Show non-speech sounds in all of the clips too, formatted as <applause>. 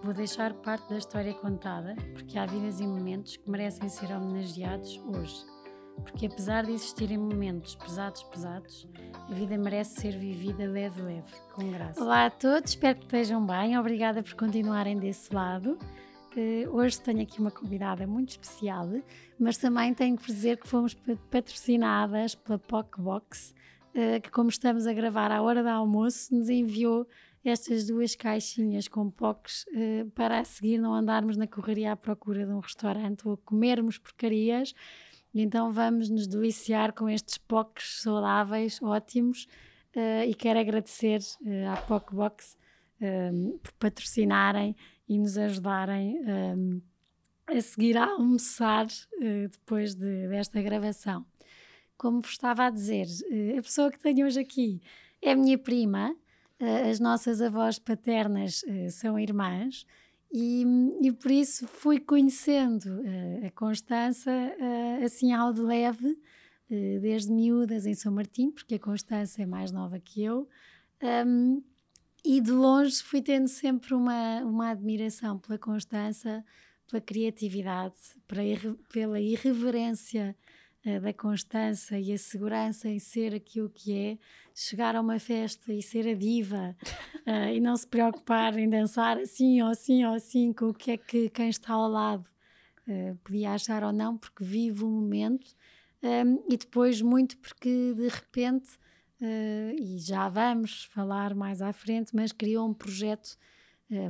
Vou deixar parte da história contada, porque há vidas e momentos que merecem ser homenageados hoje. Porque apesar de existirem momentos pesados, pesados, a vida merece ser vivida leve, leve, com graça. Olá a todos, espero que estejam bem. Obrigada por continuarem desse lado. Uh, hoje tenho aqui uma convidada muito especial, mas também tenho que dizer que fomos patrocinadas pela PocBox, uh, que, como estamos a gravar à hora do almoço, nos enviou estas duas caixinhas com POCs uh, para a seguir não andarmos na correria à procura de um restaurante ou comermos porcarias então vamos nos deliciar com estes POCs saudáveis, ótimos, uh, e quero agradecer uh, à POCBox um, por patrocinarem e nos ajudarem um, a seguir a almoçar uh, depois de, desta gravação. Como vos estava a dizer, a pessoa que tenho hoje aqui é a minha prima, as nossas avós paternas são irmãs e, e por isso fui conhecendo uh, a Constança assim ao de leve, desde miúdas em São Martim, porque a Constança é mais nova que eu, um, e de longe fui tendo sempre uma, uma admiração pela Constança, pela criatividade, pela irreverência da constância e a segurança em ser aquilo que é, chegar a uma festa e ser a diva uh, <laughs> e não se preocupar em dançar assim ou assim ou assim com o que é que quem está ao lado uh, podia achar ou não, porque vive o momento um, e depois muito porque de repente, uh, e já vamos falar mais à frente, mas criou um projeto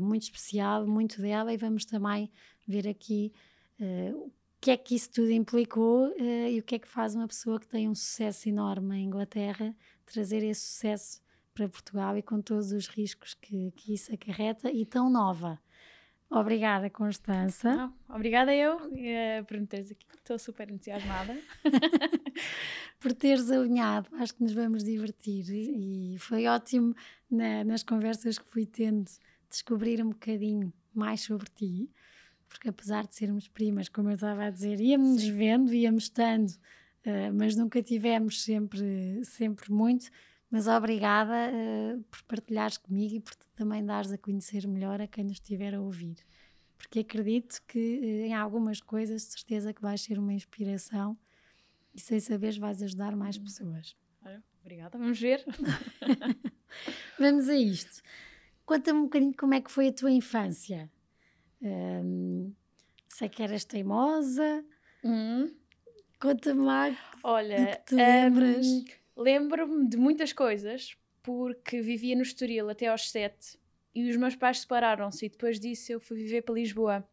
muito especial, muito dela, e vamos também ver aqui que é que isso tudo implicou uh, e o que é que faz uma pessoa que tem um sucesso enorme em Inglaterra trazer esse sucesso para Portugal e com todos os riscos que, que isso acarreta e tão nova. Obrigada, Constança. Ah, obrigada eu uh, por me teres aqui. Estou super entusiasmada. <laughs> por teres alinhado. Acho que nos vamos divertir e, e foi ótimo na, nas conversas que fui tendo descobrir um bocadinho mais sobre ti porque apesar de sermos primas, como eu estava a dizer, íamos nos vendo, íamos estando, uh, mas nunca tivemos sempre, sempre muito. Mas obrigada uh, por partilhares comigo e por também dares a conhecer melhor a quem nos estiver a ouvir. Porque acredito que uh, em algumas coisas, de certeza que vais ser uma inspiração e sem saberes vais ajudar mais hum. pessoas. Obrigada, vamos ver. <laughs> vamos a isto. Conta-me um bocadinho como é que foi a tua infância. Um, sei que eras teimosa. Hum. Conta-me lá. Olha, que te lembras. Um, Lembro-me de muitas coisas, porque vivia no Estoril até aos sete e os meus pais separaram-se e depois disso eu fui viver para Lisboa.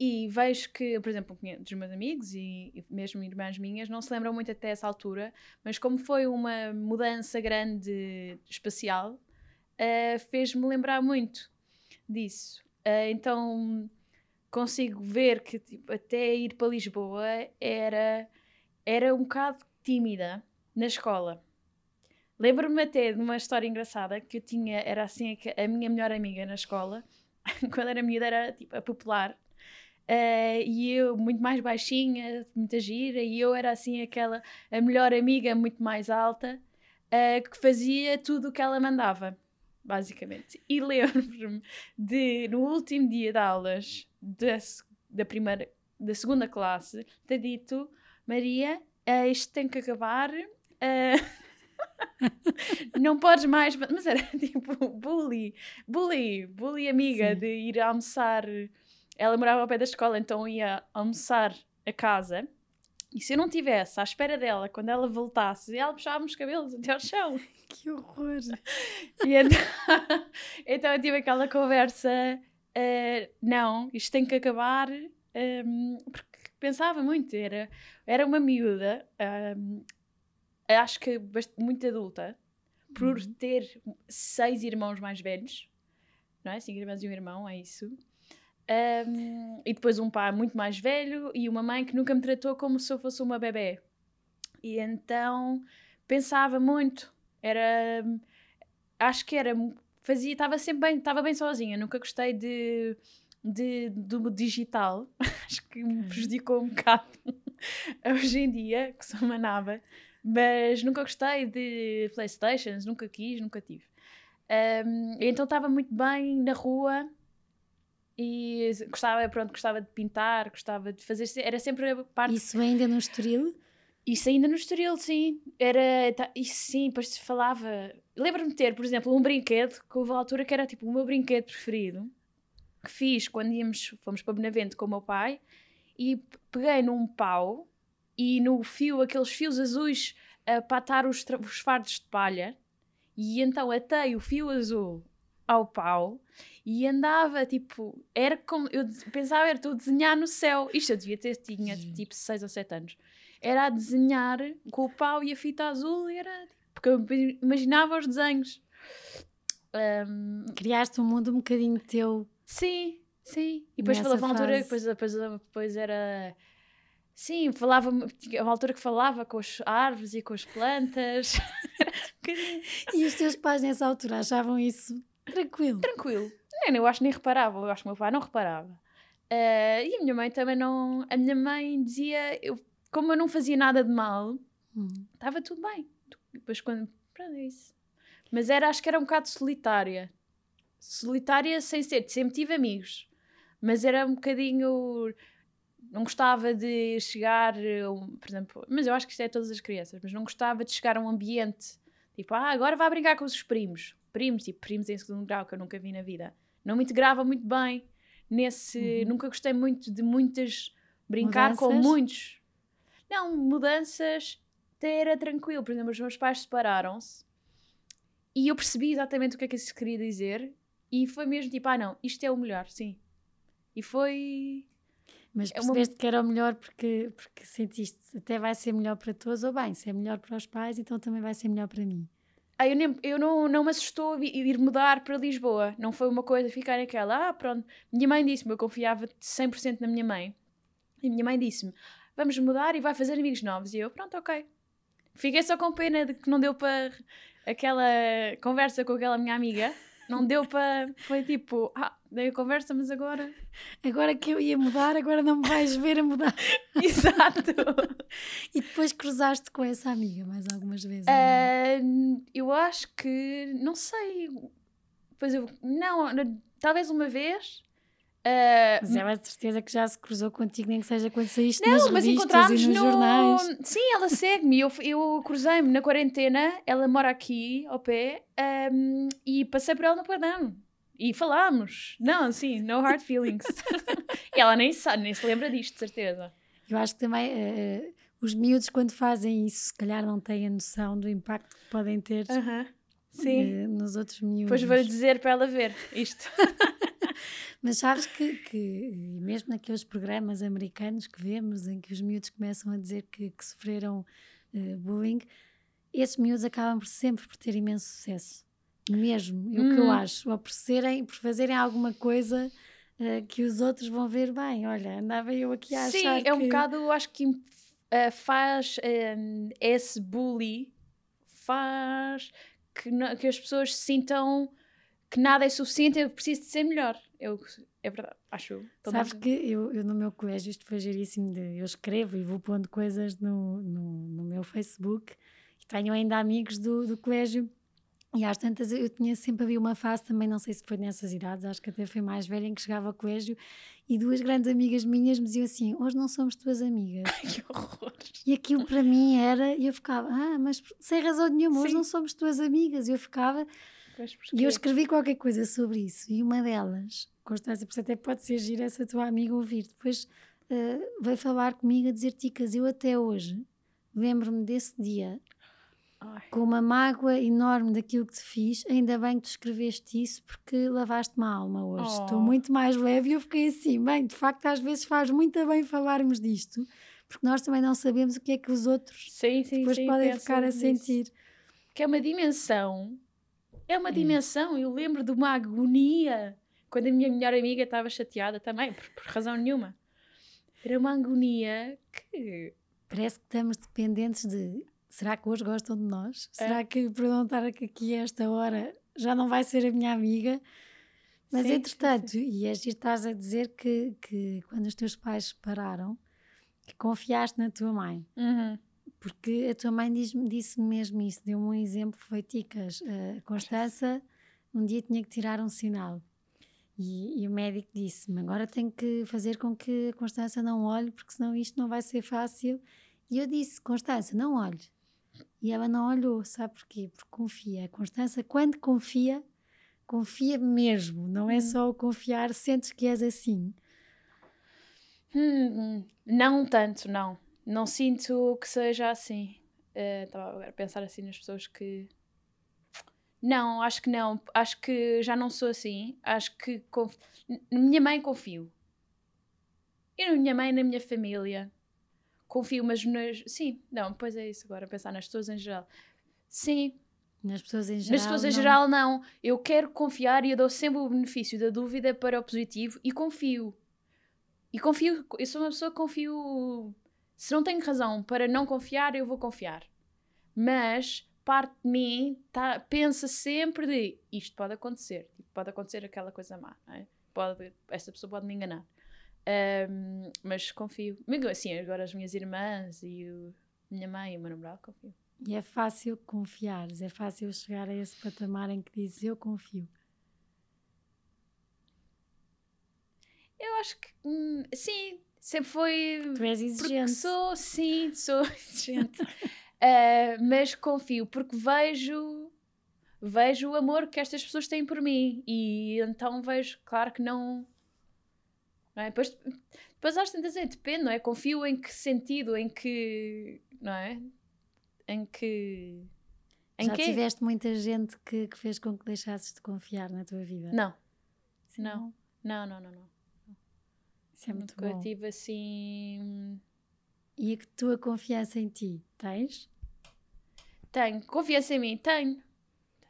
E vejo que, por exemplo, dos meus amigos e, e mesmo irmãs minhas não se lembram muito até essa altura, mas como foi uma mudança grande espacial, uh, fez-me lembrar muito disso. Uh, então consigo ver que tipo, até ir para Lisboa era, era um bocado tímida na escola. Lembro-me até de uma história engraçada que eu tinha, era assim a minha melhor amiga na escola, <laughs> quando era miúda era tipo a popular. Uh, e eu muito mais baixinha, muita gira, e eu era assim aquela a melhor amiga muito mais alta uh, que fazia tudo o que ela mandava basicamente. E lembro-me de, no último dia de aulas da, da, primeira, da segunda classe, ter dito: Maria, uh, isto tem que acabar. Uh, <laughs> não podes mais, mas era <laughs> tipo bully, bully, bully amiga Sim. de ir almoçar. Ela morava ao pé da escola, então ia almoçar a casa e se eu não tivesse à espera dela, quando ela voltasse, ela puxava-me os cabelos até ao chão. <laughs> Que horror! E então, <laughs> então eu tive aquela conversa: uh, não, isto tem que acabar, um, ehm, porque pensava muito, era, era uma miúda, um, ehm, acho que muito adulta, por uhum. ter seis irmãos mais velhos, não é? Cinco irmãs e um irmão, é isso. Um, e depois um pai muito mais velho e uma mãe que nunca me tratou como se eu fosse uma bebê. E então pensava muito. Era. Acho que era. Fazia. Estava sempre bem. Estava bem sozinha. Nunca gostei de. De, do digital, <laughs> acho que me prejudicou um bocado <laughs> hoje em dia, que sou uma naba, mas nunca gostei de Playstations, nunca quis, nunca tive. Um, então estava muito bem na rua e gostava, pronto, gostava de pintar, gostava de fazer, era sempre a parte... Isso ainda no Estoril? Isso ainda no Estoril, sim. Era, tá, isso sim, depois se falava... Lembro-me de ter, por exemplo, um brinquedo, que houve a altura que era tipo o meu brinquedo preferido, que fiz quando íamos, fomos para Benavente com o meu pai, e peguei num pau e no fio, aqueles fios azuis uh, para atar os, os fardos de palha, e então atei o fio azul ao pau e andava tipo, era como eu pensava, era estou a desenhar no céu. Isto eu devia ter, tinha tipo 6 ou 7 anos. Era a desenhar com o pau e a fita azul, era porque eu imaginava os desenhos. Um, Criaste um mundo um bocadinho teu. Sim, sim. E depois falava uma altura, depois, depois, depois era. Sim, falava, a uma altura que falava com as árvores e com as plantas. <laughs> e os teus pais nessa altura achavam isso tranquilo? Tranquilo. Eu acho que nem reparava, eu acho que o meu pai não reparava. Uh, e a minha mãe também não. A minha mãe dizia, eu, como eu não fazia nada de mal, hum. estava hum. tudo bem. Depois quando. Pronto, é isso. Mas era, acho que era um bocado solitária. Solitária sem ser, sempre tive amigos. Mas era um bocadinho. Não gostava de chegar, por exemplo, mas eu acho que isto é todas as crianças, mas não gostava de chegar a um ambiente tipo, ah, agora vai brincar com os primos. Primos, tipo, primos em segundo grau, que eu nunca vi na vida não me integrava muito bem nesse. Uhum. Nunca gostei muito de muitas. brincar mudanças? com muitos. Não, mudanças até era tranquilo. Por exemplo, os meus pais separaram-se e eu percebi exatamente o que é que isso queria dizer e foi mesmo tipo, ah não, isto é o melhor, sim. E foi. Mas percebeste é uma... que era o melhor porque, porque sentiste até vai ser melhor para todos, ou bem, se é melhor para os pais, então também vai ser melhor para mim. Eu, nem, eu não, não me assustou ir mudar para Lisboa. Não foi uma coisa ficar naquela, ah, pronto. Minha mãe disse-me, eu confiava 100% na minha mãe. E minha mãe disse-me, vamos mudar e vai fazer amigos novos. E eu, pronto, ok. Fiquei só com pena de que não deu para aquela conversa com aquela minha amiga. Não deu para. Foi tipo, ah, dei a conversa, mas agora. Agora que eu ia mudar, agora não me vais ver a mudar. <laughs> Exato. e depois cruzaste com essa amiga mais algumas vezes? Uh, eu acho que. Não sei. Pois eu. Não, talvez uma vez. Uh, mas ela é de certeza que já se cruzou contigo, nem que seja quando saíste não, nas mas revistas e nos no... jornais. Sim, ela segue-me. Eu, eu cruzei-me na quarentena, ela mora aqui, ao pé, um, e passei por ela no Padrão. E falámos. Não, sim, no hard feelings. <laughs> e ela nem sabe, nem se lembra disto, de certeza. Eu acho que também uh, os miúdos, quando fazem isso, se calhar não têm a noção do impacto que podem ter uh -huh. sim. Uh, nos outros miúdos. Depois vou-lhe dizer para ela ver isto. <laughs> Mas sabes que, que, mesmo naqueles programas americanos que vemos, em que os miúdos começam a dizer que, que sofreram uh, bullying, esses miúdos acabam por sempre por ter imenso sucesso. Mesmo, é o que eu hum. acho. Ou por, serem, por fazerem alguma coisa uh, que os outros vão ver bem. Olha, andava eu aqui a Sim, achar é um bocado, eu acho que uh, faz um, esse bully, faz que, que as pessoas sintam que nada é suficiente, eu preciso de ser melhor. Eu, é verdade, acho eu. Sabes que eu, eu, no meu colégio, isto foi geríssimo, de, eu escrevo e vou pondo coisas no, no, no meu Facebook e tenho ainda amigos do, do colégio e às tantas eu tinha sempre havia uma fase também, não sei se foi nessas idades, acho que até foi mais velha, em que chegava ao colégio e duas grandes amigas minhas me diziam assim: Hoje não somos tuas amigas. que horror! E aquilo para mim era, e eu ficava, ah, mas sem razão nenhuma, hoje não somos tuas amigas. E eu ficava, e eu escrevi qualquer coisa sobre isso. E uma delas, Constância, por até pode ser gira essa tua amiga ouvir, depois uh, veio falar comigo a dizer: Ticas, eu até hoje lembro-me desse dia Ai. com uma mágoa enorme daquilo que te fiz. Ainda bem que tu escreveste isso porque lavaste-me a alma hoje. Oh. Estou muito mais leve e eu fiquei assim. Bem, de facto, às vezes faz muito bem falarmos disto porque nós também não sabemos o que é que os outros sim, sim, depois sim, podem ficar a sentir. Que é uma dimensão. É uma dimensão. Eu lembro de uma agonia quando a minha melhor amiga estava chateada também, por, por razão nenhuma. Era uma agonia que. Parece que estamos dependentes de. Será que hoje gostam de nós? É. Será que estar aqui a esta hora já não vai ser a minha amiga? Mas Sim, sim, entretanto, e é giro estás a dizer que, que quando os teus pais se separaram, que confiaste na tua mãe. Uhum. Porque a tua mãe diz disse mesmo isso, deu-me um exemplo, foi Ticas. A Constança um dia tinha que tirar um sinal. E, e o médico disse-me: agora tenho que fazer com que a Constança não olhe, porque senão isto não vai ser fácil. E eu disse: Constança, não olhe. E ela não olhou, sabe porquê? Porque confia. A Constança, quando confia, confia mesmo, não é só o confiar, sentes que és assim. Hum, não tanto, não. Não sinto que seja assim. Eh, Estava agora a pensar assim nas pessoas que. Não, acho que não. Acho que já não sou assim. Acho que. Conf... Na minha mãe confio. E na minha mãe, na minha família. Confio, mas nas. Sim, não, pois é isso agora, pensar nas pessoas em geral. Sim, Nas pessoas em geral. nas pessoas em não- geral, não. Eu quero confiar e eu dou sempre o benefício da dúvida para o positivo e confio. E confio, eu sou uma pessoa que confio. Se não tenho razão para não confiar, eu vou confiar. Mas parte de mim tá, pensa sempre de isto pode acontecer. Tipo, pode acontecer aquela coisa má. Não é? pode, essa pessoa pode me enganar. Ahm, mas confio. Assim, agora as minhas irmãs e o, minha mãe e o meu namorado, confio. E é fácil confiares, é fácil chegar a esse patamar em que dizes eu confio. Eu acho que hum, sim, sempre foi. Tu és exigente. sou, sim, sou <laughs> exigente. Ah, <laughs> mas confio, porque vejo vejo o amor que estas pessoas têm por mim e então vejo, claro que não. não é? Depois, depois às tantas é, depende, não é? Confio em que sentido, em que. não é? Em que. Em Já tiveste muita gente que, que fez com que deixasses de confiar na tua vida? Não, Sim, não. não, não, não, não. Isso é muito bom. tive assim. E a que tua confiança em ti tens? Tenho, confiança em mim, tenho.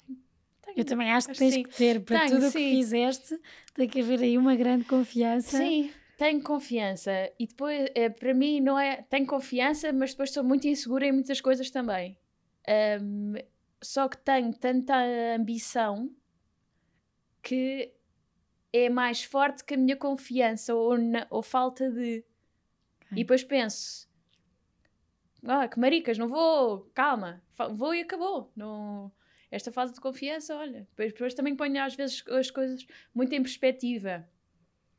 Tenho. tenho. Eu também acho que Acho tens sim. que ter para Tenho, tudo o que fizeste, tem que haver aí uma grande confiança. Sim, tenho confiança. E depois, é, para mim, não é. Tenho confiança, mas depois sou muito insegura em muitas coisas também. Ahm, só que tenho tanta ambição que é mais forte que a minha confiança ou, na- ou falta de. Ok. E depois penso. Ah, que maricas, não vou, calma, vou e acabou. Não, esta falta de confiança, olha. Depois, depois também ponho às vezes as coisas muito em perspectiva.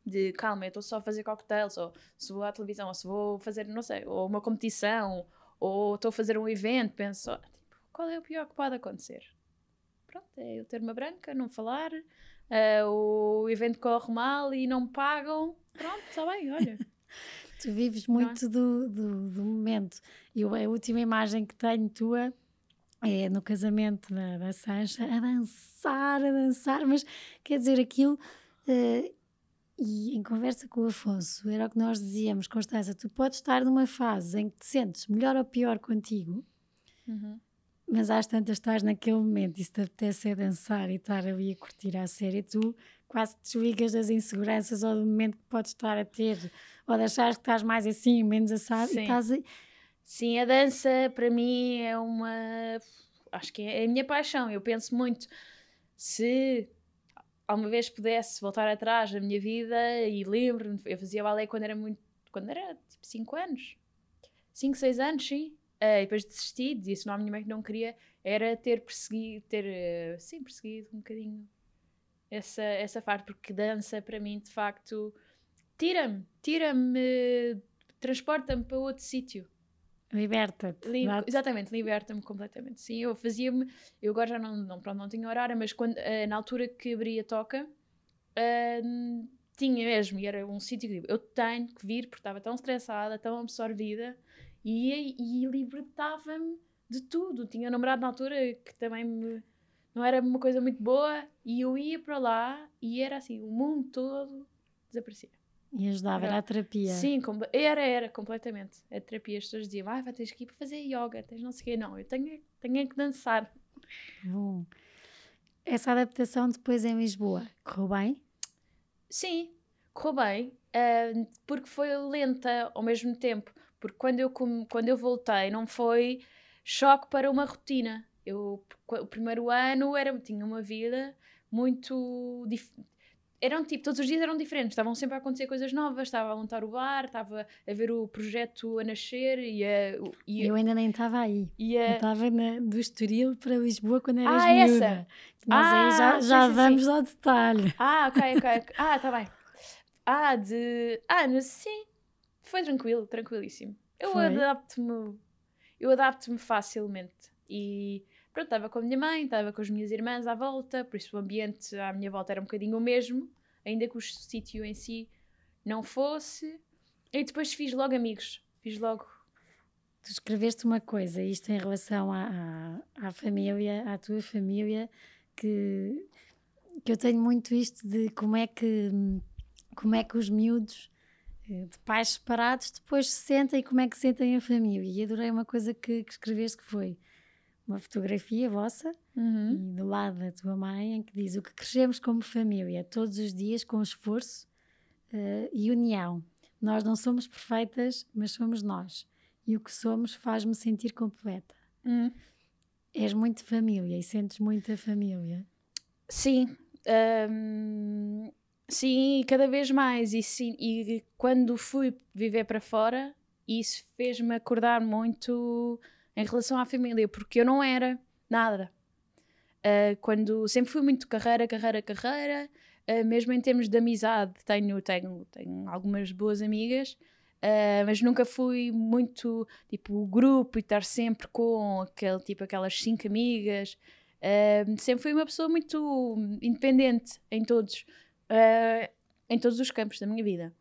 De calma, eu estou só a fazer cocktails, ou se vou à televisão, ou se vou fazer, não sei, ou uma competição, ou estou a fazer um evento, penso, ah, tipo, qual é o pior que pode acontecer? Pronto, é eu ter uma branca, não falar, ah, o evento corre mal e não me pagam, pronto, está bem, olha. <laughs> Tu vives Não é? muito do, do, do momento. Eu, a última imagem que tenho tua é no casamento da, da Sancha, a dançar, a dançar, mas quer dizer, aquilo. eh, e em conversa com o Afonso, era o que nós dizíamos, Constança, tu podes estar numa fase em que te sentes melhor ou pior contigo, Uhum. Mas às tantas estás naquele momento e se te apetece é dançar e estar ali a curtir a série, tu quase te desligas das inseguranças ou do momento que podes estar a ter, ou de achar que estás mais assim, menos assado, Sim. e estás a... Sim, a dança para mim é uma. Acho que é a minha paixão. Eu penso muito se alguma vez pudesse voltar atrás na minha vida e lembro-me, eu fazia balé quando era muito. quando era tipo 5 anos. 5, 6 anos, sim. Ah, e depois desisti, disse não à minha mãe que não queria, era ter perseguido, ter, eh, sim, perseguido um bocadinho essa, essa parte, porque dança para mim de facto tira-me, tira-me, transporta-me para outro sítio. Liberta-te. Li- dá-te- exatamente, liberta-me completamente. Sim, eu fazia-me, eu agora já não, não, pronto, não tinha horário, mas quando, eh, na altura que abria a toca, eh, tinha mesmo, e era um sítio que eu tenho que vir, porque estava tão estressada, tão absorvida, e, e libertava-me de tudo. Tinha um namorado na altura que também me- não era uma coisa muito boa, e eu ia para lá, e era assim, o mundo todo desaparecia. E ajudava, era a terapia. Sim, era, era, completamente. A terapia, as pessoas diziam, ah, vai tens que ir para fazer yoga, tens não sei o quê. Não, eu tenho, tenho é que dançar. Bom. Essa adaptação depois em Lisboa, correu bem? sim, correu bem, uh, porque foi lenta ao mesmo tempo. Porque quando eu, quando eu voltei, não foi choque para uma rotina. Eu, o primeiro ano era, tinha uma vida muito eram tipo, todos os dias eram diferentes, estavam sempre a acontecer coisas novas, estava a montar o bar, estava a ver o projeto a nascer e a. E eu ainda nem estava aí. E a... Eu estava do Estoril para Lisboa quando eras ah, miúda. Essa? Nós ah, aí já, já sim, vamos sim. ao detalhe. Ah, ok, ok. ah, está bem. Ah, de. Ah, sim. Foi tranquilo, tranquilíssimo. Eu adapto-me. Eu adapto-me facilmente. E pronto, estava com a minha mãe, estava com as minhas irmãs à volta, por isso o ambiente à minha volta era um bocadinho o mesmo, ainda que o sítio em si não fosse. E depois fiz logo amigos, fiz logo. Tu escreveste uma coisa, isto em relação à, à, à família, à tua família, que, que eu tenho muito isto de como é que, como é que os miúdos de pais separados depois se sentem e como é que sentem a família. E adorei uma coisa que, que escreveste que foi uma fotografia vossa uhum. e do lado da tua mãe em que diz o que crescemos como família todos os dias com esforço uh, e união. Nós não somos perfeitas, mas somos nós. E o que somos faz-me sentir completa. Uhum. És muito família e sentes muita família. Sim. Um, sim, cada vez mais. E, sim, e quando fui viver para fora, isso fez-me acordar muito em relação à família, porque eu não era nada. Uh, quando sempre fui muito carreira, carreira, carreira, uh, mesmo em termos de amizade, tenho, tenho, tenho algumas boas amigas, uh, mas nunca fui muito tipo o grupo e estar sempre com aquele tipo aquelas cinco amigas. sempre fui uma pessoa muito independente em todos, em todos os campos da minha vida.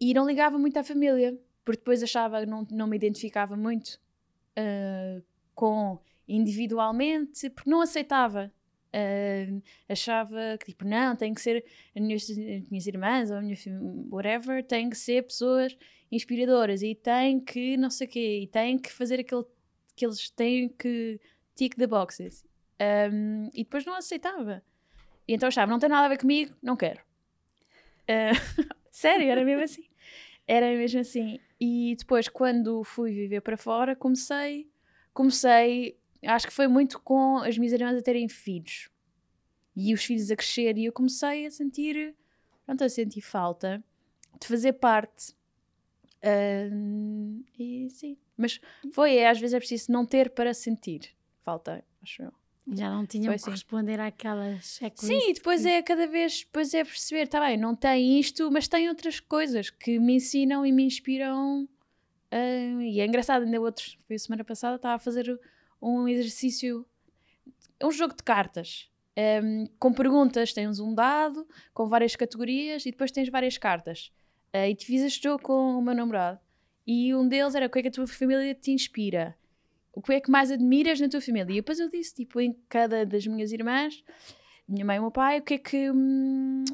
E não ligava muito à família, porque depois achava que não, não me identificava muito uh, com individualmente, porque não aceitava. Uh, achava que tipo, não, tem que ser as minhas, as minhas irmãs ou a minha whatever, tem que ser pessoas inspiradoras e tem que não sei o quê, e tem que fazer aquilo que eles têm que tick the boxes. Um, e depois não aceitava. E então achava, não tem nada a ver comigo, não quero. Uh, <laughs> sério, era mesmo assim. Era mesmo assim. E depois, quando fui viver para fora, comecei, comecei, acho que foi muito com as minhas irmãs a terem filhos e os filhos a crescer, e eu comecei a sentir, pronto, a sentir falta de fazer parte. Uh, e sim, mas foi, é, às vezes é preciso não ter para sentir falta, acho eu. Já não tinham que assim. responder àquela checklist. Sim, depois é cada vez depois é perceber, tá bem, não tem isto, mas tem outras coisas que me ensinam e me inspiram. Uh, e é engraçado, ainda outros, foi a semana passada, estava a fazer um exercício, um jogo de cartas. Um, com perguntas, tens um dado com várias categorias e depois tens várias cartas. Uh, e te fiz este jogo com o meu namorado. E um deles era o que é que a tua família te inspira o que é que mais admiras na tua família? E depois eu disse, tipo, em cada das minhas irmãs, minha mãe e o meu pai, o que é que. Hum,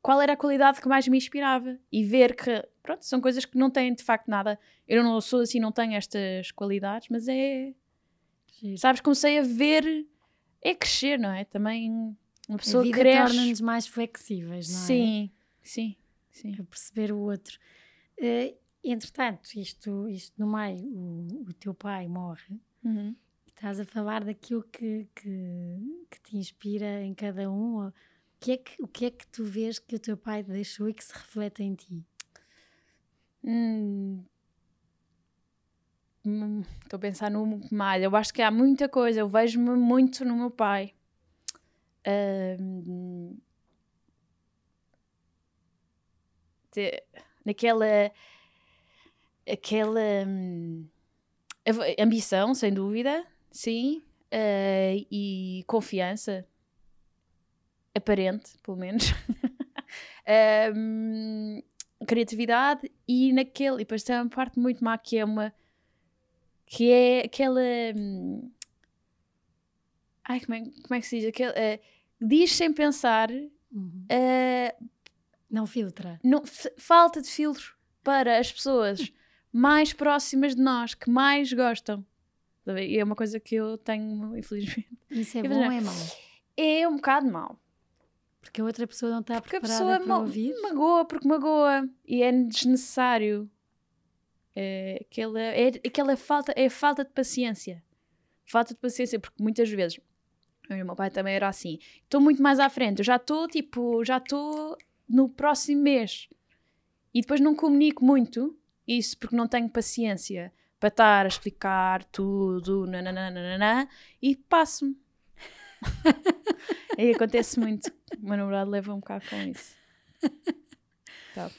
qual era a qualidade que mais me inspirava? E ver que, pronto, são coisas que não têm de facto nada. Eu não sou assim, não tenho estas qualidades, mas é. Sim. Sabes, comecei a ver. É crescer, não é? Também uma pessoa a vida cresce. torna-nos mais flexíveis, não é? Sim, sim, sim. A perceber o outro. Uh, entretanto, isto, isto no meio, o, o teu pai morre, uhum. estás a falar daquilo que, que, que, te inspira em cada um. O que, é que, o que é que tu vês que o teu pai deixou e que se reflete em ti? Hum. hum estou a pensar no malha. Eu acho que há muita coisa. Eu vejo-me muito no meu pai. Uh, naquela aquela hum, ambição, sem dúvida, sim, uh, e confiança aparente, pelo menos. <laughs> um, criatividade e naquele, e depois tem uma parte muito má que é uma que é aquela hum, ai, como é, como é que se diz? Aquele, uh, diz sem pensar uhum. uh, não filtra não, falta de filtro para as pessoas mais próximas de nós, que mais gostam. E é uma coisa que eu tenho, infelizmente. Isso é bom ou é mau? É um bocado mau. Porque a outra pessoa não está Porque a preparada pessoa para ouvir. magoa porque magoa e é desnecessário. É aquela, é aquela falta, é falta de paciência. Falta de paciência, porque muitas vezes o meu pai também era assim. Estou muito mais à frente, eu já estou tipo, já estou no próximo mês. E depois não comunico muito isso porque não tenho paciência para estar a explicar tudo, nananana, e passo-me. Aí <laughs> acontece muito. O meu namorado leva um bocado com isso. Tá.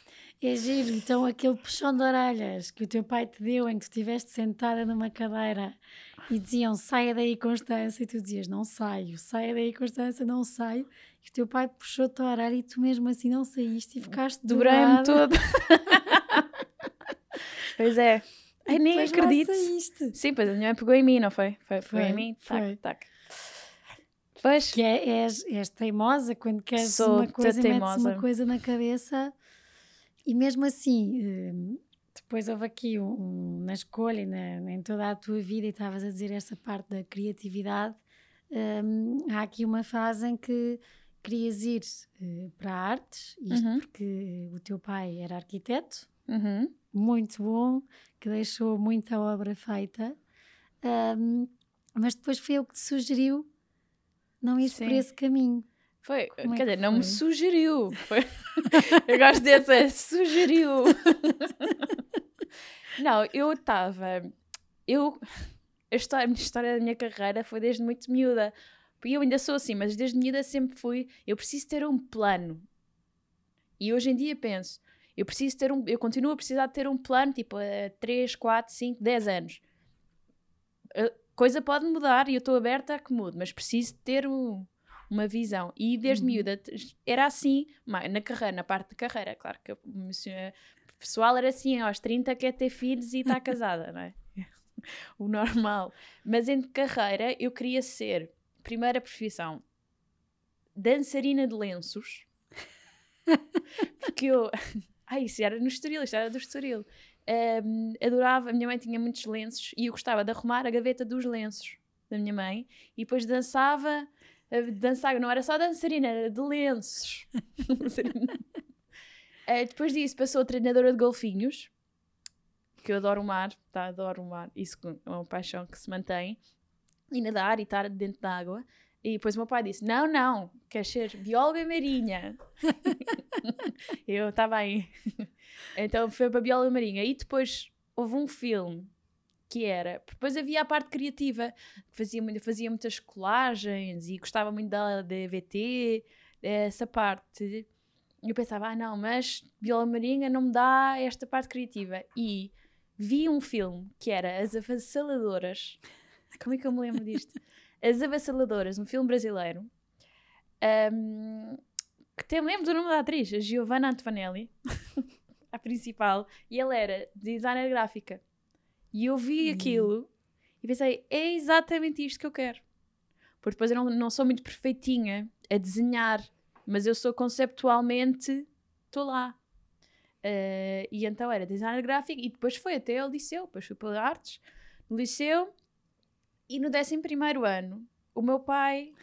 É giro, então aquele puxão de orelhas que o teu pai te deu em que tu estiveste sentada numa cadeira e diziam saia daí Constança e tu dizias não saio, saia daí Constança, não saio e o teu pai puxou-te a orelha e tu mesmo assim não saíste e ficaste dobrada todo. <laughs> pois é. Ai, nem depois lá acredito. Sim, pois a minha mãe pegou em mim, não foi? Foi, pegou Foi, em mim, tac, foi. tac. Pois, Que é, és, és teimosa quando queres Sou uma coisa e metes uma coisa na cabeça e mesmo assim hum, depois houve aqui um, um- na escolha e na, em toda a tua vida e estavas a dizer essa parte da criatividade hum, há aqui uma fase em que querias ir eh, para artes isto Uhum. porque o teu pai era arquiteto uhum, muito bom, que deixou muita obra feita. Ahm, mas depois foi ele que te sugeriu não ir por esse caminho. foi. Como é Quer que dizer, não me sugeriu. Foi. <laughs> <laughs> Eu gosto desse, é, sugeriu. <laughs> não, eu estava. Eu. A, história, a minha história da minha carreira foi desde muito miúda. Porque eu ainda sou assim, mas desde miúda sempre fui. Eu preciso ter um plano. E hoje em dia penso, eu preciso ter um. Eu continuo a precisar de ter um plano, tipo, a 3, 4, 5, 10 anos. A coisa pode mudar e eu estou aberta a que mude, mas preciso ter um, uma visão. E desde Uhum. miúda era assim, na carreira, na parte de carreira, claro que o pessoal era assim, aos 30 quer ter filhos e está <laughs> casada, não é? <laughs> o normal. Mas em carreira eu queria ser, primeira profissão, dançarina de lenços. <laughs> Porque eu. Ai, isso era no Estoril, isto era do Estoril. Ahm, adorava, a minha mãe tinha muitos lenços e eu gostava de arrumar a gaveta dos lenços da minha mãe e depois dançava. ah, Dançava, não era só dançarina, era de lenços. <laughs> Ah, depois disso passou a treinadora de golfinhos, que eu adoro o mar, tá? Adoro o mar, isso é uma paixão que se mantém, e nadar e estar dentro da água. E depois meu pai disse: Não, não, queres ser bióloga marinha? <laughs> eu estava <laughs> aí. então foi para bióloga marinha. E depois houve um filme que era. Depois havia a parte criativa, que fazia, fazia muitas colagens e gostava muito da DVT, essa parte. Eu pensava: Ah, não, mas bióloga marinha não me dá esta parte criativa. E vi um filme que era As Avassaladoras. Como é que eu me lembro disto? As Avassaladoras, um filme brasileiro. ahm, que até me lembro do nome da atriz, a Giovanna Antonelli, <laughs> a principal, e ela era designer gráfica. E eu vi Hum. aquilo e pensei, é exatamente isto que eu quero. Porque depois eu não, não sou muito perfeitinha a desenhar, mas eu sou conceptualmente, estou lá. Eh, e então era designer gráfico e depois foi até ao liceu, depois fui para artes, no liceu, e no 11 ano, o meu pai,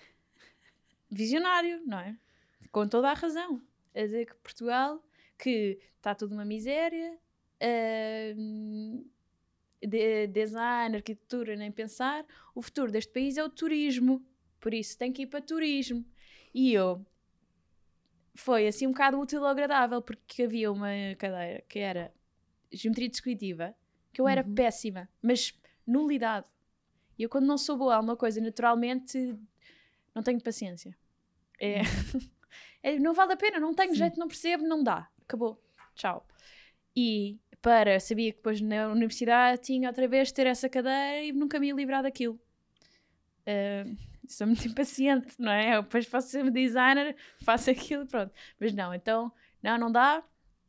visionário, não é? Com toda a razão, a dizer que Portugal, que está tudo uma miséria, hum, de, design, arquitetura, nem pensar, o futuro deste país é o turismo, por isso tem que ir para turismo. E eu, foi assim um bocado útil ou agradável, porque havia uma cadeira que era geometria descritiva, que eu era Uhum. péssima, mas nulidade. E eu, quando não sou boa a alguma coisa, naturalmente, não tenho paciência. É, <laughs> é- não vale a pena, não tenho Sim. jeito, não percebo, não dá. Acabou. Tchau. E para, sabia que depois na universidade tinha outra vez de ter essa cadeira e nunca me ia livrar daquilo. Ah, sou muito <laughs> impaciente, não é? Eu depois posso ser designer, faço aquilo e pronto. Mas não, então, não, não dá.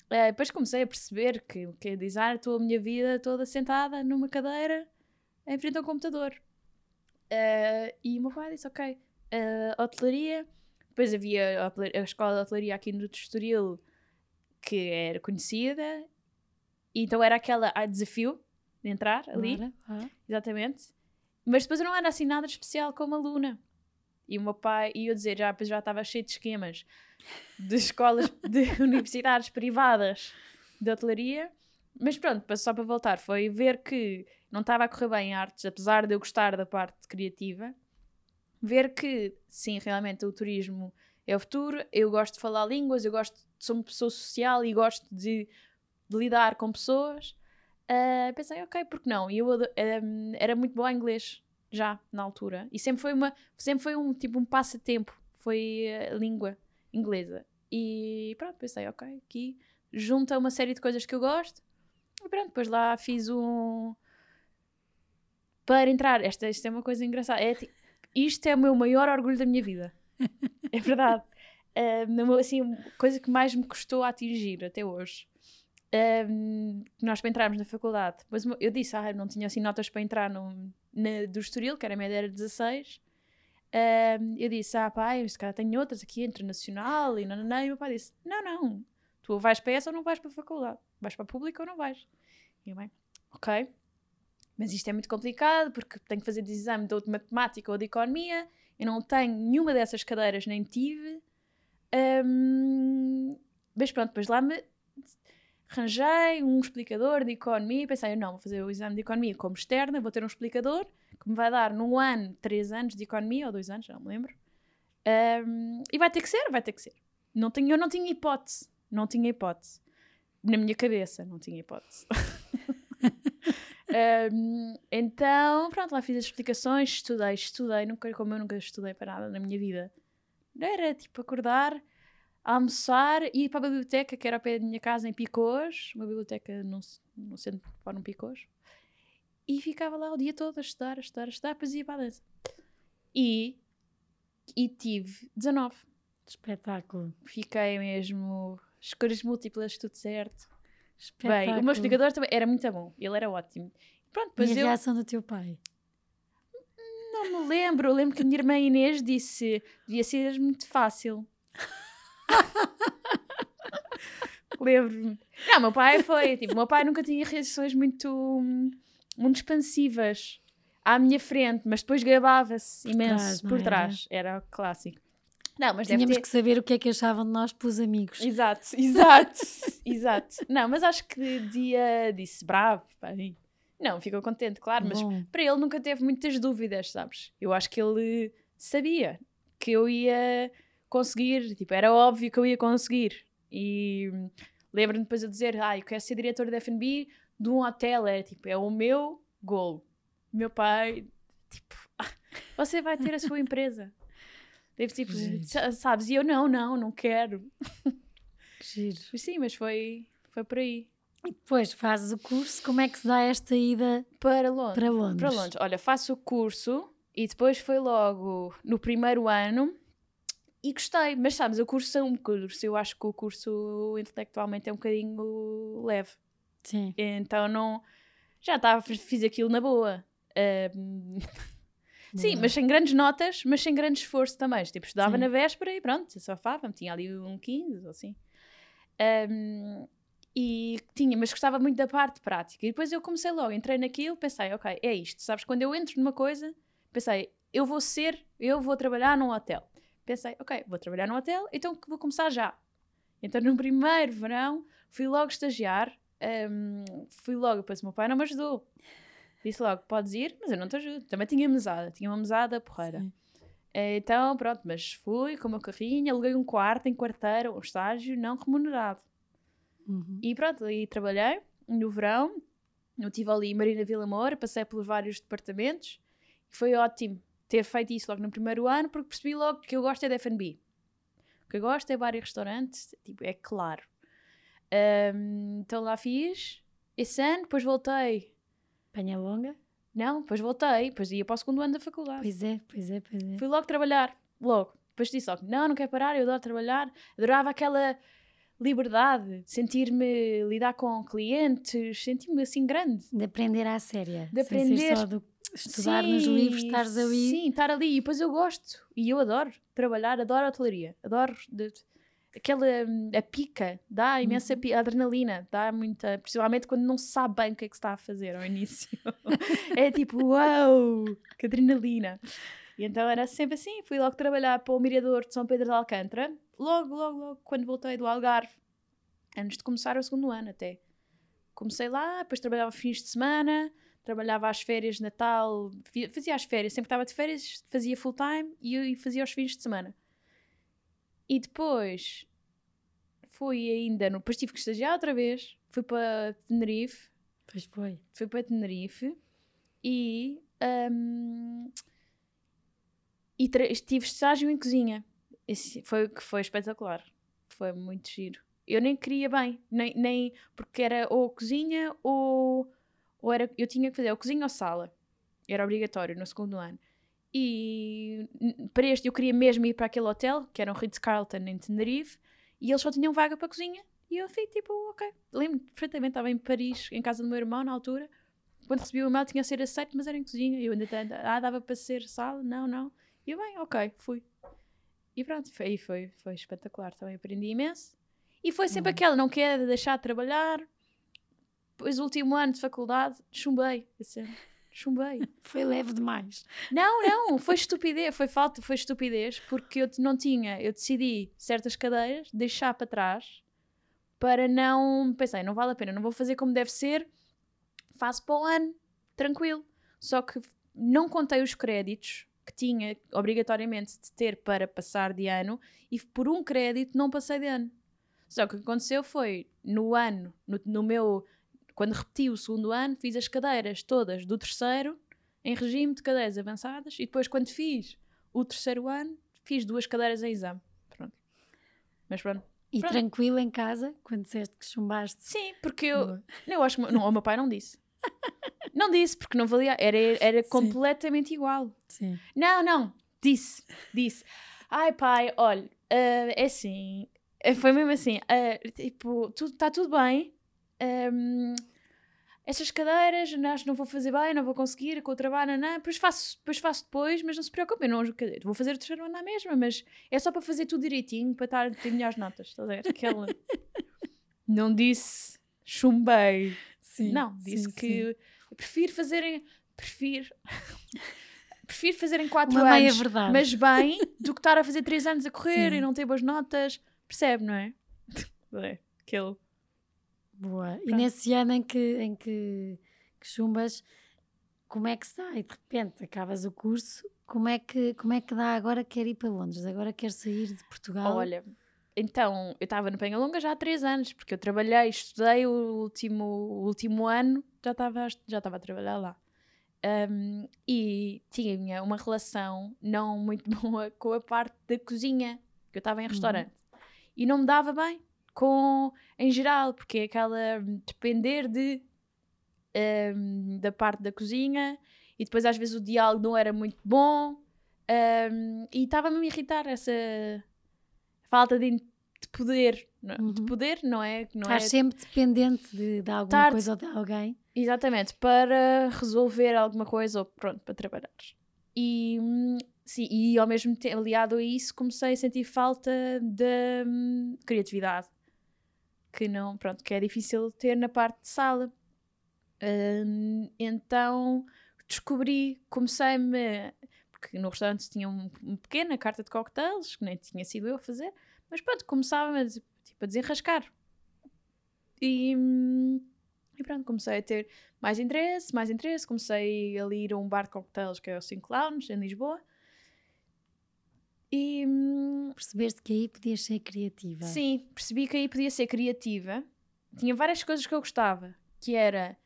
Ah, depois comecei a perceber que, que designer, estou a minha vida toda sentada numa cadeira em frente ao computador. Ah, e o meu pai disse, ok, ah, hotelaria. Depois havia a, a escola de hotelaria aqui no Estoril que era conhecida. Então era aquela ah, desafio de entrar ali. Ah. Exatamente. Mas depois eu não era assim nada especial como aluna. E o meu pai, e eu dizer, já, já estava cheio de esquemas de escolas, de <laughs> universidades privadas de hotelaria. Mas pronto, só para voltar, foi ver que não estava a correr bem em artes, apesar de eu gostar da parte criativa. Ver que, sim, realmente o turismo é o futuro. Eu gosto de falar línguas, eu gosto, sou uma pessoa social e gosto de, de lidar com pessoas. Uh, pensei, ok, porque não? E eu um, era muito boa em inglês já na altura e sempre foi uma sempre foi um tipo um passatempo foi a língua inglesa e pronto pensei ok aqui junta uma série de coisas que eu gosto e pronto depois lá fiz um para entrar. Esta, esta é uma coisa engraçada. É, isto é o meu maior orgulho da minha vida. <laughs> É verdade. Uh, assim coisa que mais me custou a atingir até hoje. Um, nós para entrarmos na faculdade, depois eu disse, ah, não tinha assim notas para entrar no, na, do Estoril, que era a média era 16. Um, eu disse, ah, pai, se calhar tenho outras aqui, internacional, e não, não, não. E o meu pai disse, não, não, tu vais para essa ou não vais para a faculdade, vais para a pública ou não vais. E eu, bem, ok, mas isto é muito complicado porque tenho que fazer de exame de matemática ou de economia, eu não tenho nenhuma dessas cadeiras, nem tive. Um, mas pronto, depois lá me arranjei um explicador de economia, pensei, não, vou fazer o exame de economia como externa, vou ter um explicador que me vai dar num ano, três anos de economia, ou dois anos, não me lembro. Um, e vai ter que ser, vai ter que ser. Não tenho, eu não tinha hipótese, não tinha hipótese. Na minha cabeça, não tinha hipótese. <laughs> um, então, pronto, lá fiz as explicações, estudei, estudei, nunca, como eu nunca estudei para nada na minha vida. Era tipo acordar, almoçar e ir para a biblioteca, que era ao pé da minha casa, em Picôs, uma biblioteca no, no centro para um Picôs, e ficava lá o dia todo a estudar, a estudar, a estudar, depois ia para a dança. E, e tive 19. Espetáculo. Fiquei mesmo, escolhas múltiplas, tudo certo. Espetáculo. Bem, o meu explicador também era muito bom, ele era ótimo. Pronto, e a eu... reação do teu pai? Não me lembro, eu lembro que a minha irmã Inês disse, devia ser muito fácil. <laughs> Lembro-me. Não, meu pai foi. Tipo, meu pai nunca tinha reações muito, muito expansivas à minha frente, mas depois gabava-se imenso por trás, por trás. Era? era clássico. Não, mas Tínhamos ter... que saber o que é que achavam de nós pelos amigos. Exato, <laughs> exato, <laughs> exato. Não, mas acho que dia disse bravo. Não, ficou contente, claro, mas Bom. para ele nunca teve muitas dúvidas, sabes? Eu acho que ele sabia que eu ia conseguir, tipo, era óbvio que eu ia conseguir. E lembro-me depois de dizer, ah, eu quero ser diretor da F&B de um hotel, é tipo, é o meu gol. Meu pai, tipo, <laughs> ah, você vai ter a sua empresa. Deve tipo, sabes? E eu, não, não, não quero. Giro. Sim, mas foi, foi por aí. E depois fazes o curso, como é que se dá esta ida para Londres? Para Londres. Para Londres. Olha, faço o curso e depois foi logo no primeiro ano e gostei, mas sabes, o curso é um curso, eu acho que o curso intelectualmente é um bocadinho leve. Sim. Então não. Já estava, fiz aquilo na boa. Um, <laughs> sim, mas sem grandes notas, mas sem grande esforço também. Tipo, estudava sim. na véspera e pronto, safava-me. Tinha ali um 15 ou assim. Um, e tinha, mas gostava muito da parte prática. E depois eu comecei logo, entrei naquilo, pensei, ok, é isto. Sabes, quando eu entro numa coisa, pensei, eu vou ser, eu vou trabalhar num hotel pensei, ok, vou trabalhar no hotel, então vou começar já. Então no primeiro verão fui logo estagiar, um, fui logo, depois o meu pai não me ajudou. Disse logo, podes ir, mas eu não te ajudo. Também tinha mesada, tinha uma mesada porreira. Sim. Então, pronto, mas fui com o meu carrinho, aluguei um quarto em quarteira, um estágio não remunerado. Uhum. E pronto, aí trabalhei no verão, eu estive ali em Marina Vila Moura, passei pelos vários departamentos e foi ótimo ter feito isso logo no primeiro ano, porque percebi logo que eu gosto é de F&B. O que eu gosto é bar e restaurantes, tipo, é claro. Um, então lá fiz esse ano, depois voltei. Panha longa? Não, depois voltei, depois ia para o segundo ano da faculdade. Pois é, pois é, pois é. Fui logo trabalhar, logo. Depois disse logo, não, não quero parar, eu adoro trabalhar. Adorava aquela liberdade, de sentir-me lidar com clientes, sentir-me assim grande. De aprender à séria. De aprender. só do estudar sim, nos livros, estares ali. Sim, estar ali. E depois eu gosto. E eu adoro trabalhar, adoro a hotelaria. Adoro. De, aquela a pica, dá imensa uhum. pica, adrenalina, dá muita, principalmente quando não se sabe bem o que é que se está a fazer ao início. <laughs> é tipo, uau, que adrenalina. E então era sempre assim. Fui logo trabalhar para o Mirador de São Pedro de Alcântara. Logo, logo, logo, quando voltei do Algarve. Antes de começar o segundo ano até. Comecei lá, depois trabalhava fins de semana, trabalhava às férias de Natal, fazia as férias, sempre estava de férias, fazia full time e fazia os fins de semana. E depois fui ainda, no, depois tive que estagiar outra vez, fui para Tenerife. Pois foi. Fui para Tenerife e, um, e tive estágio em cozinha. Esse foi que foi espetacular. Foi muito giro. Eu nem queria bem, nem, nem porque era ou cozinha ou, ou era, eu tinha que fazer ou cozinha ou sala. Era obrigatório no segundo ano. E para este eu queria mesmo ir para aquele hotel, que era um Ritz-Carlton em Tenerife, e eles só tinham vaga para cozinha. E eu fui tipo, ok. Lembro perfeitamente, estava em Paris, em casa do meu irmão na altura. Quando recebi o e-mail tinha a ser aceito, mas era em cozinha. Eu ainda, ah, dava para ser sala? Não, não. E eu, bem, ok, fui. E pronto, foi, foi, foi espetacular. Também aprendi imenso. E foi sempre uhum. aquela, não quer deixar de trabalhar. Depois, o último ano de faculdade, chumbei. Assim, chumbei. foi leve demais. Não, não, foi estupidez, foi falta, foi estupidez, porque eu não tinha, eu decidi certas cadeiras deixar para trás para não, pensei, não vale a pena, não vou fazer como deve ser, faço para o ano, tranquilo. Só que não contei os créditos que tinha obrigatoriamente de ter para passar de ano e por um crédito não passei de ano. Só que o que aconteceu foi, no ano, no, no meu, quando repeti o segundo ano, fiz as cadeiras todas do terceiro em regime de cadeiras avançadas e depois quando fiz o terceiro ano, fiz duas cadeiras em exame. Pronto. Mas pronto. E pronto. tranquilo em casa, quando disseste que chumbaste? Sim, porque eu, eu acho que não, o meu pai não disse. não disse, porque não valia, era, era completamente igual. Sim. Não, não, disse, disse. Ai pai, olha, uh, é assim, foi mesmo assim, uh, tipo, está tudo bem. Um, essas cadeiras, acho que não vou fazer bem, não vou conseguir com o trabalho, não, depois faço, depois faço depois, mas não se preocupem, não, vou fazer o terceiro ano na mesma, mas é só para fazer tudo direitinho, para estar, ter melhores notas, estás a ver? Aquela... <laughs> não disse chumbei. Sim, não, disse sim, que sim. prefiro fazerem, prefiro... <laughs> prefiro fazer em 4 anos, mas bem, do que estar a fazer 3 anos a correr e não ter boas notas. Percebe, não é? <laughs> é aquele. Boa. Pronto. E nesse ano em que, em que, que chumbas, como é que dá? E de repente acabas o curso, como é que, como é que dá agora quer ir para Londres? Agora quer sair de Portugal? Olha, então, eu estava no Penhalonga já há três anos, porque eu trabalhei, estudei o último, o último ano, já estava já a trabalhar lá. Um, e tinha uma relação não muito <laughs> boa com a parte da cozinha, que eu estava em uhum. restaurante e não me dava bem com em geral, porque é aquela depender de um, da parte da cozinha e depois às vezes o diálogo não era muito bom um, e estava-me a irritar essa falta de, de poder, é? uhum. de poder, não é? Não Estás é... sempre dependente de, de alguma Tarde, coisa ou de alguém. Exatamente, para resolver alguma coisa ou pronto, para trabalhar. E hum, Sim, e ao mesmo tempo, aliado a isso, comecei a sentir falta de hum, criatividade. Que não, pronto, que é difícil ter na parte de sala. Hum, então descobri, comecei-me. Porque no restaurante tinha um, uma pequena carta de cocktails, que nem tinha sido eu a fazer, mas pronto, começava a, tipo, a desenrascar. E, e pronto, comecei a ter mais interesse, mais interesse. Comecei a ir a um bar de cocktails que é o 5 Lounge, em Lisboa. E hum, percebeste que aí podias ser criativa. Sim, percebi que aí podia ser criativa. Tinha várias coisas que eu gostava, que era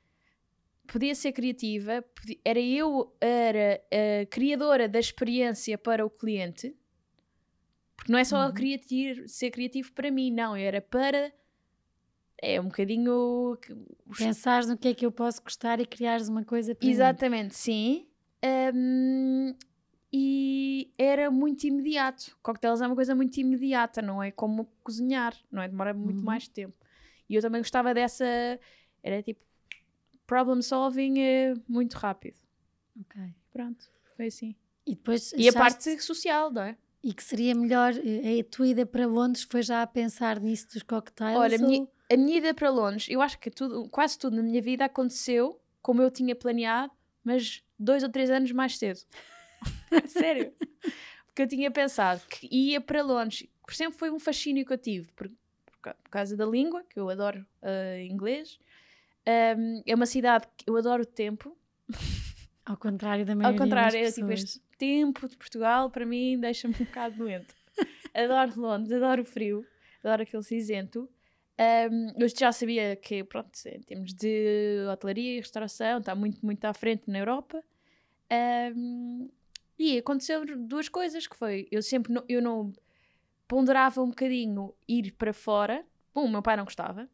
podia ser criativa, podia, era eu era a criadora da experiência para o cliente. Porque não é só uhum. criativo, ser criativo para mim, não, era para é um bocadinho pensares no que é que eu posso gostar e criares uma coisa para Exatamente, mim. sim. Um, e era muito imediato. Cocktails é uma coisa muito imediata, não é como cozinhar, não é? Demora muito uhum. mais tempo. E eu também gostava dessa. Era tipo. Problem solving é muito rápido. Ok. Pronto, foi assim. E depois. E a parte social, não é? E que seria melhor. Eh, a tua ida para Londres foi já a pensar nisso dos cocktails? Olha, ou... a, minha, a minha ida para Londres, eu acho que tudo, quase tudo na minha vida aconteceu como eu tinha planeado, mas dois ou três anos mais cedo. <laughs> Sério. Porque eu tinha pensado que ia para Londres. Por sempre foi um fascínio que eu tive. Por, por, por causa da língua, que eu adoro uh, inglês. Um, é uma cidade que eu adoro o tempo. <laughs> Ao contrário da maioria Ao contrário, das é tipo pessoas. este tempo de Portugal, para mim, deixa-me um bocado doente. adoro Londres, adoro o frio, adoro aquele cinzento. Um, eu já sabia que, pronto, em termos de hotelaria e restauração, está muito, muito à frente na Europa. Um, e aconteceu duas coisas, que foi, eu sempre, não, eu não ponderava um bocadinho ir para fora. Um, meu pai não gostava.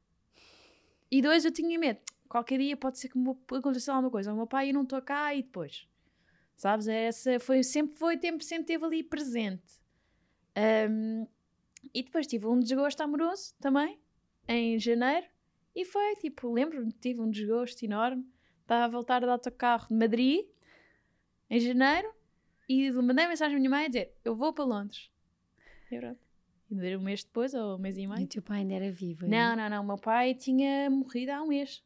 E dois, eu tinha medo. Qualquer dia pode ser que me aconteça alguma coisa. O meu pai, eu não estou cá e depois. Sabes? É Essa foi, sempre foi, tempo, sempre esteve ali presente. Um, e depois tive um desgosto amoroso também, em janeiro. E foi, tipo, lembro-me, tive um desgosto enorme. Estava a voltar de autocarro de Madrid, em janeiro, e mandei mensagem à minha mãe a dizer: Eu vou para Londres. E pronto. E um mês depois, ou um mês e meio. E o teu pai ainda era vivo. Não, não, não. O meu pai tinha morrido há um mês.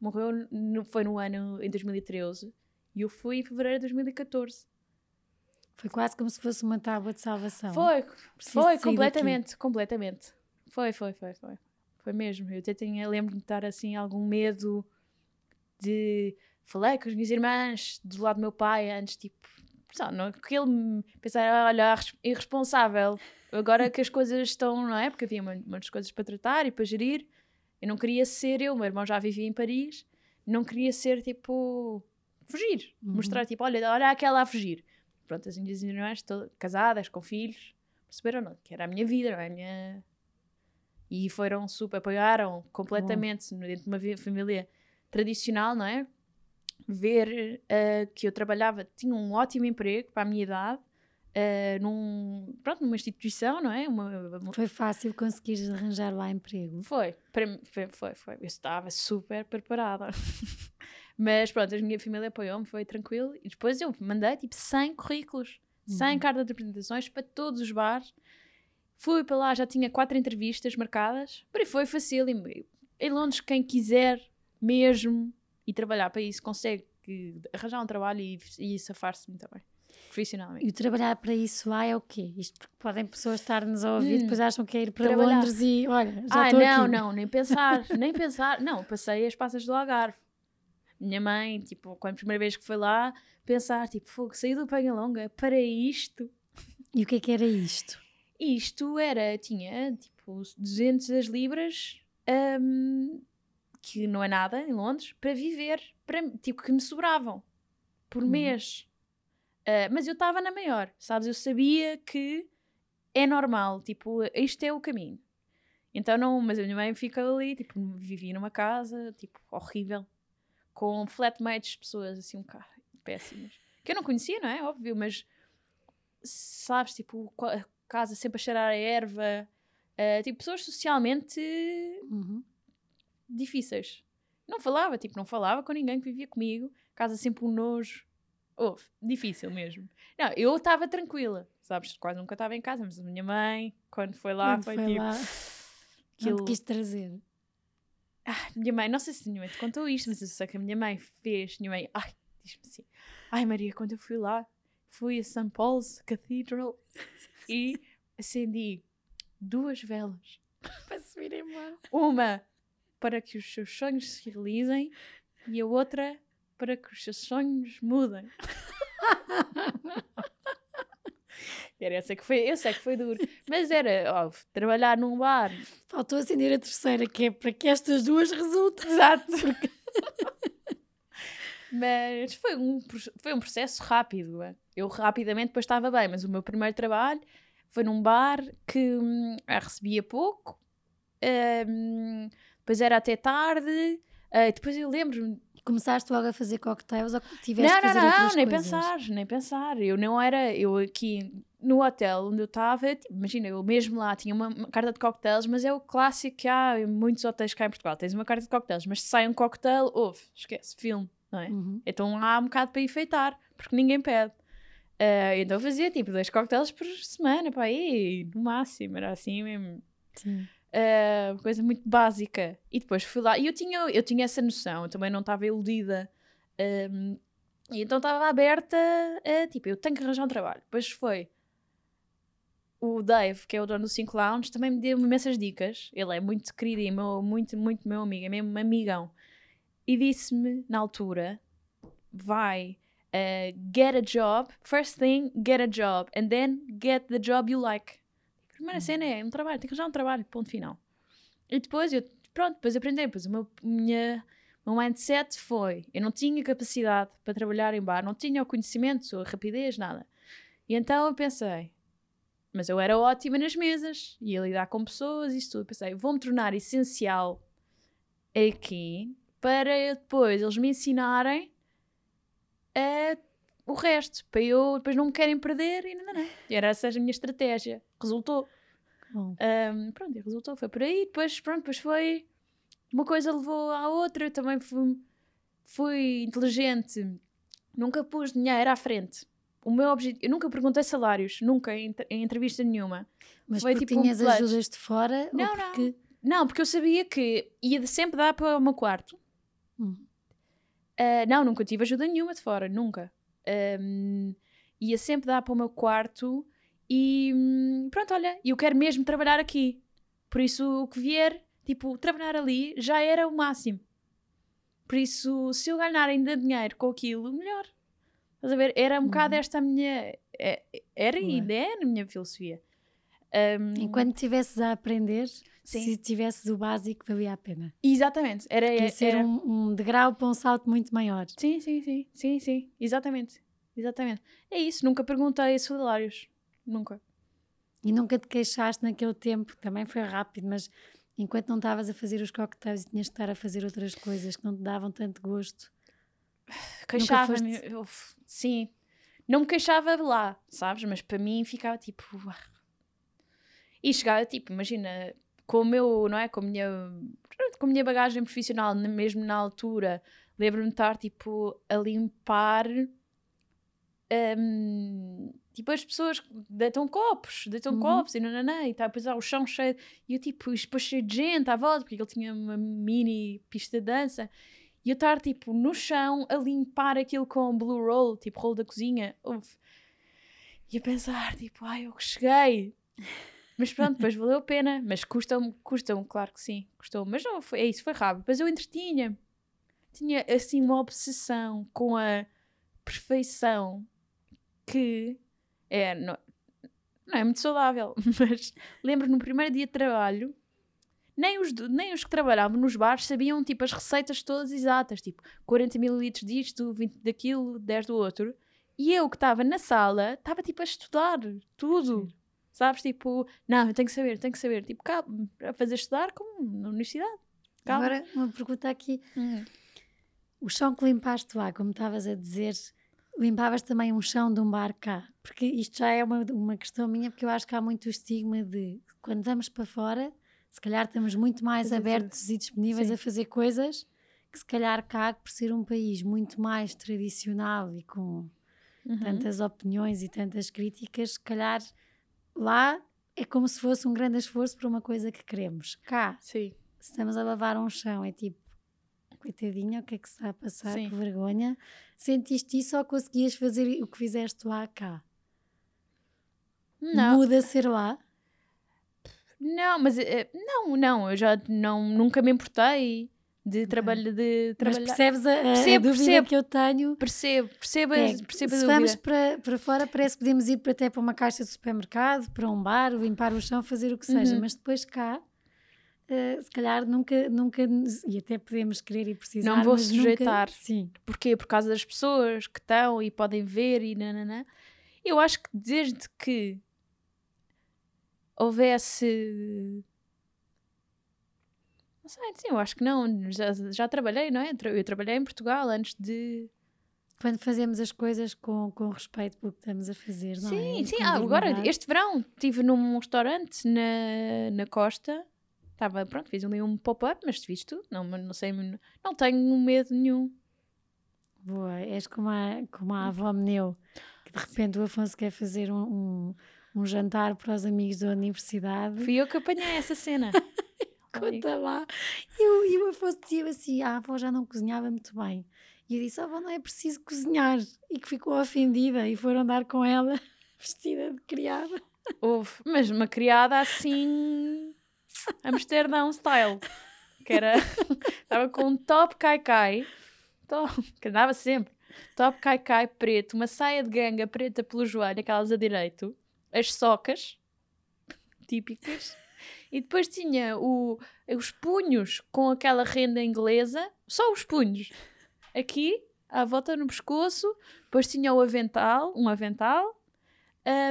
Morreu, no, foi no ano em 2013 e eu fui em fevereiro de 2014. Foi quase como se fosse uma tábua de salvação. Foi, Preciso foi, sair daqui. completamente, completamente. Foi, foi, foi, foi. Foi mesmo. Eu até tinha, lembro-me de estar assim, algum medo de. Falei com as minhas irmãs do lado do meu pai antes, tipo, sabe, não, que ele me pensar, olha, res- irresponsável. Agora que as coisas estão, não é? Porque havia mu- muitas coisas para tratar e para gerir. Eu não queria ser eu, meu irmão já vivia em Paris, não queria ser tipo. fugir. Uhum. Mostrar tipo, olha, olha aquela a fugir. Pronto, as minhas irmãs casadas, com filhos, perceberam não, que era a minha vida, não é? A minha. E foram super, apoiaram completamente dentro de uma família tradicional, não é? Ver eh, que eu trabalhava, tinha um ótimo emprego para a minha idade, eh, num, pronto, numa instituição, não é? Uma, uma- Foi fácil conseguires arranjar lá emprego. foi, para mim- foi, foi, foi. Eu estava super preparada. <laughs> Mas pronto, a minha família apoiou-me, foi tranquilo. E depois eu mandei tipo 100 currículos, 100 Uhum. cartas de apresentações para todos os bares. Fui para lá, já tinha quatro entrevistas marcadas. Por aí foi fácil. Em Londres, quem quiser mesmo e trabalhar para isso, consegue arranjar um trabalho e, e safar-se muito bem, profissionalmente. E o trabalhar para isso lá é o quê? Isto porque podem pessoas estar-nos a ouvir, Hum. depois acham que é ir para Trabalhar. Londres e olha, já ah, estou não, aqui. não, nem pensar, <laughs> nem pensar. Não, passei as passas do Algarve. Minha mãe, tipo, quando a primeira vez que foi lá, pensar, tipo, fogo, saí do Penha Longa para isto. E o que é que era isto? Isto era, tinha, tipo, 200 libras, hum, que não é nada em Londres, para viver, para, tipo, que me sobravam por Uhum. mês. Ah, mas eu estava na maior, sabes? Eu sabia que é normal, tipo, isto é o caminho. Então não, mas a minha mãe fica ali, tipo, vivia numa casa, tipo, horrível, com flatmates, pessoas assim um bocado péssimas. Que eu não conhecia, não é? Óbvio, mas sabes, tipo, a casa sempre a cheirar a erva, ah, tipo, pessoas socialmente Uhum. Difíceis. Não falava, tipo, não falava com ninguém que vivia comigo, casa sempre um nojo. Houve, difícil mesmo. Não, eu estava tranquila, sabes? Quase nunca estava em casa, mas a minha mãe, quando foi lá, Quando foi, foi tipo. lá, não aquilo- te quis trazer. Ah, minha mãe, não sei se a minha mãe te contou isto, mas eu sei que a minha mãe fez. Minha mãe, ai, diz-me assim: Ai Maria, quando eu fui lá, fui a St. Paul's Cathedral <laughs> e acendi duas velas. Para se vir embora. Uma para que os seus sonhos se realizem e a outra para que os seus sonhos mudem. <laughs> Era essa que foi, eu sei que foi duro, mas era ó, trabalhar num bar. Faltou acender a terceira, que é para que estas duas resultem. Exato. <laughs> mas foi um, foi um processo rápido. Eu rapidamente depois estava bem, mas o meu primeiro trabalho foi num bar que hum, recebia pouco, hum, depois era até tarde, ah, depois eu lembro-me Começaste logo a fazer cocktails ou tiveste não, não, fazer não, outras nem coisas? pensar, nem pensar. Eu não era, eu aqui no hotel onde eu estava, imagina, eu mesmo lá tinha uma, uma carta de cocktails, mas é o clássico que há em muitos hotéis cá em Portugal. Tens uma carta de cocktails, mas se sai um cocktail, ouve, esquece, filme, não é? Uhum. Então há um bocado para enfeitar, porque ninguém pede. Ah, então eu fazia tipo dois cocktails por semana, pá, aí, no máximo, era assim mesmo. Sim. Uh, coisa muito básica. E depois fui lá. E eu tinha, eu tinha essa noção, eu também não estava iludida um, E então estava aberta a, tipo, eu tenho que arranjar um trabalho. Depois foi o Dave, que é o dono do 5 Lounge, também me deu imensas dicas. Ele é muito querido e meu, muito, muito meu amigo, é mesmo amigão. E disse-me, na altura, vai, uh, get a job, first thing, get a job, and then get the job you like. Primeira cena é um trabalho, tem que arranjar um trabalho, ponto final. E depois, eu, pronto, depois aprendi, depois o meu, minha, meu mindset foi, eu não tinha capacidade para trabalhar em bar, não tinha o conhecimento, a rapidez, nada. E então eu pensei, mas eu era ótima nas mesas, ia lidar com pessoas isso tudo. Pensei, vou-me tornar essencial aqui para depois eles me ensinarem a, o resto, para eu depois não me querem perder e não, não, não. Era essa a minha estratégia. Resultou. Um, pronto, resultou, foi por aí. Depois, pronto, depois foi. Uma coisa levou à outra. Eu também fui, fui inteligente. Nunca pus dinheiro à frente o meu objetivo, eu nunca perguntei salários, nunca em, em entrevista nenhuma. Mas Foi, porque tipo, tinhas um ajudas de fora? Não, porque... não. Não, porque eu sabia que ia sempre dar para o meu quarto. Hum. Uh, não, nunca tive ajuda nenhuma de fora, nunca. Um, ia sempre dar para o meu quarto e hum, pronto, olha, eu quero mesmo trabalhar aqui. Por isso, o que vier, tipo, trabalhar ali já era o máximo. Por isso, se eu ganhar ainda dinheiro com aquilo, melhor. Estás a ver? Era um uhum. bocado esta a minha. É, era e é a minha filosofia. Um, Enquanto estivesses a aprender, sim. se tivesses o básico, valia a pena. Exatamente. Era, era ser um, um degrau para um salto muito maior. Sim, sim, sim. Sim, sim. Exatamente. Exatamente. É isso. Nunca perguntei salários. Nunca. E nunca te queixaste naquele tempo, também foi rápido, mas enquanto não estavas a fazer os coquetéis e tinhas que estar a fazer outras coisas que não te davam tanto gosto, <sighs> Queixava-me, sim. Não me queixava lá, sabes? Mas para mim ficava tipo. E chegava tipo, imagina, com o meu, não é? Com a minha, com a minha bagagem profissional, mesmo na altura, lembro-me de estar tipo a limpar. Um, tipo, as pessoas deitam copos, deitam uhum. copos e nananã, e tá, depois há o chão cheio, e eu tipo, depois cheio de gente à volta, porque ele tinha uma mini pista de dança, e eu estar tipo no chão a limpar aquilo com blue roll, tipo rolo da cozinha. Uf. E a pensar, tipo, ai, eu cheguei. Mas pronto, depois valeu a pena. Mas custam-me, custam claro que sim, custou. Mas não, foi, é isso, foi rápido. Depois eu entretinha. Tinha assim uma obsessão com a perfeição que é, não, não é muito saudável. <laughs> Mas lembro no primeiro dia de trabalho nem os, nem os que trabalhavam nos bares sabiam tipo as receitas todas exatas, tipo 40 ml disto, 20 daquilo, 10 do outro. E eu que estava na sala, estava tipo a estudar tudo. Sim. Sabes? Tipo, não, eu tenho que saber, tenho que saber. Tipo, cá, a fazer estudar como na universidade. Calma. Agora, uma pergunta aqui. Hum. O chão que limpaste lá, como estavas a dizer, limpavas também um chão de um bar cá? Porque isto já é uma, uma questão minha, porque eu acho que há muito estigma de quando vamos para fora se calhar estamos muito mais abertos e disponíveis Sim. a fazer coisas que se calhar cá, por ser um país muito mais tradicional e com uhum. tantas opiniões e tantas críticas, se calhar lá é como se fosse um grande esforço para uma coisa que queremos. Cá, Sim. se estamos a lavar um chão, é tipo, coitadinha, o que é que se está a passar? Sim. Que vergonha. Sentiste isso ou conseguias fazer o que fizeste lá cá? Não. Muda ser lá? Não, mas uh, não, não, eu já não, nunca me importei de, trabalho, de trabalhar. Mas percebes a, percebo, a dúvida percebo, que eu tenho? Percebo, percebo, é, percebo Se vamos para, para fora, parece que podemos ir para, até para uma caixa de supermercado, para um bar, limpar o chão, fazer o que seja, uhum. mas depois cá. Uh, se calhar nunca, nunca, e até podemos querer e precisar. Não vou sujeitar. Nunca, sim. Porquê? Por causa das pessoas que estão e podem ver e nananã. Eu acho que desde que houvesse. Não sei, sim, eu acho que não. Já, já trabalhei, não é? Eu trabalhei em Portugal antes de. Quando fazemos as coisas com, com respeito pelo que estamos a fazer, não sim, é? Sim, sim. Ah, agora, este verão, estive num restaurante na, na costa. Estava, pronto, fiz ali um pop-up, mas fiz tudo. Não, não sei, não tenho medo nenhum. Boa, és como a, como a avó Meneu, que de repente o Afonso quer fazer um, um um jantar para os amigos da universidade. Fui eu que apanhei essa cena. <laughs> Conta lá. E, o Afonso dizia assim: ah, a avó já não cozinhava muito bem. E eu disse: Oh, não é preciso cozinhar. E que ficou ofendida e foram dar com ela <laughs> vestida de criada. Houve, mas uma criada assim. Amsterdão style. Que era. <laughs> Estava com um top cai-cai. Top, que andava sempre. Top cai-cai preto, uma saia de ganga preta pelo joelho, aquelas a direito, as socas <laughs> típicas. E depois tinha o, os punhos com aquela renda inglesa, só os punhos. Aqui, à volta no pescoço. Depois tinha o avental, um avental.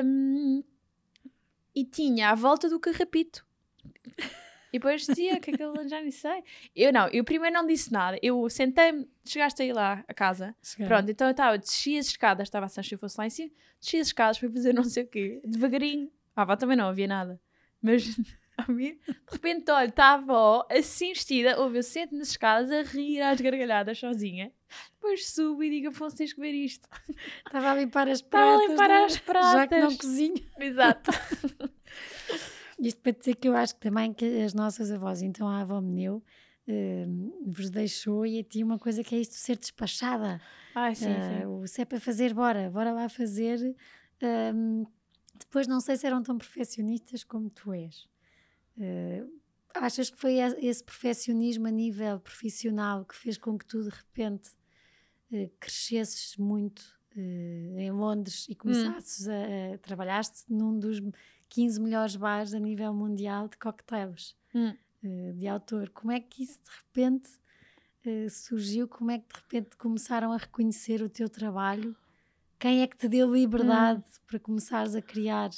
Um, e tinha à volta do carrapito. E depois dizia que aquilo já nem sei. Eu não, eu primeiro não disse nada. Eu sentei-me, chegaste aí lá a casa. Cheguei. Pronto, então eu estava, desci as escadas, estava a Sancho fosse lá em cima, desci as escadas para fazer não sei o quê, devagarinho. Ah, vá, também não havia nada. Mas de repente, olha, estava ó, assim vestida, ouve, eu sento nas escadas a rir às gargalhadas sozinha. Depois subo e digo, Afonso, tens que ver isto. Estava a limpar as pratas. Estava a limpar é? as pratas. Já que não cozinho. Exato. <laughs> Isto para dizer que eu acho que também que as nossas avós, então a avó Meneu, uh, vos deixou e tinha uma coisa que é isto ser despachada. Ai, sim, uh, sim. O se é para fazer, bora, bora lá fazer. Uh, depois não sei se eram tão perfeccionistas como tu és. Uh, achas que foi esse perfeccionismo a nível profissional que fez com que tu de repente uh, crescesses muito uh, em Londres e começasses hum. a, a trabalhaste num dos 15 melhores bares a nível mundial de cocktails hum. uh, de autor. Como é que isso de repente surgiu? Como é que de repente começaram a reconhecer o teu trabalho? Quem é que te deu liberdade hum. para começares a criar?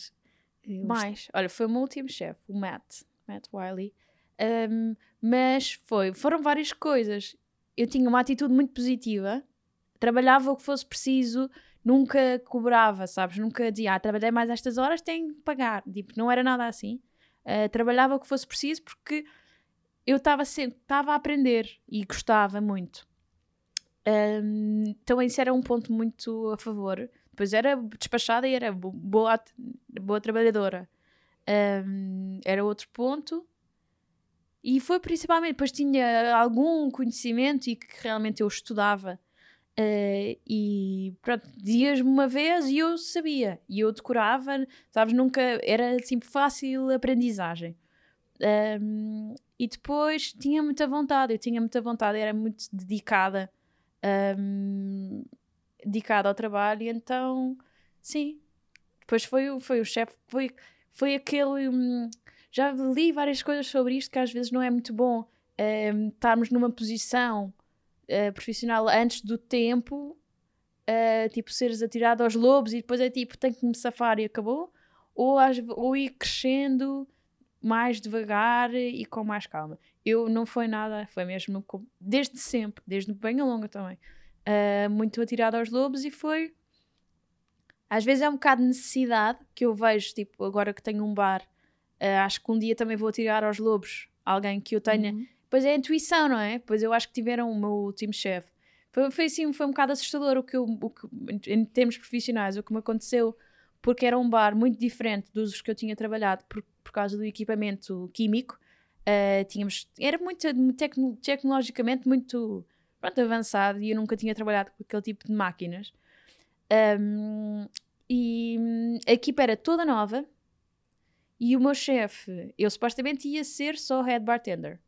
Uh, Mais, olha, foi o meu último chefe, o Matt, Matt Wiley. Um, mas foi, foram várias coisas. Eu tinha uma atitude muito positiva, trabalhava o que fosse preciso, nunca cobrava, sabes? Nunca dizia, ah, trabalhei mais estas horas, tenho que pagar. Tipo, não era nada assim. Uh, trabalhava o que fosse preciso porque eu estava estava a aprender e gostava muito. Um, então isso era um ponto muito a favor. Depois era despachada e era boa, boa trabalhadora. Um, era outro ponto. E foi principalmente, depois tinha algum conhecimento e que realmente eu estudava Uh, e pronto, dias-me uma vez e eu sabia, e eu decorava, sabes, nunca era assim fácil aprendizagem. Um, e depois tinha muita vontade, eu tinha muita vontade, era muito dedicada, um, dedicada ao trabalho, e então sim, depois foi, foi o chefe, foi, foi aquele. Um, já li várias coisas sobre isto que às vezes não é muito bom estarmos numa posição uh, profissional antes do tempo, uh, tipo, seres atirado aos lobos e depois é tipo, tenho que me safar e acabou, ou, ou ir crescendo mais devagar e com mais calma. Eu não foi nada, foi mesmo desde sempre, desde bem a longa também, uh, muito atirado aos lobos e foi. Às vezes é um bocado de necessidade que eu vejo, tipo, agora que tenho um bar, uh, acho que um dia também vou atirar aos lobos alguém que eu tenha uhum. Pois é a intuição, não é? Pois eu acho que tiveram o meu último chefe. Foi, foi assim, foi um bocado assustador o que, eu, o que, em termos profissionais, o que me aconteceu, porque era um bar muito diferente dos que eu tinha trabalhado por, por causa do equipamento químico. Uh, tínhamos, era muito tecno, tecnologicamente muito pronto, avançado e eu nunca tinha trabalhado com aquele tipo de máquinas. Um, e a equipa era toda nova e o meu chefe, eu supostamente ia ser só head bartender.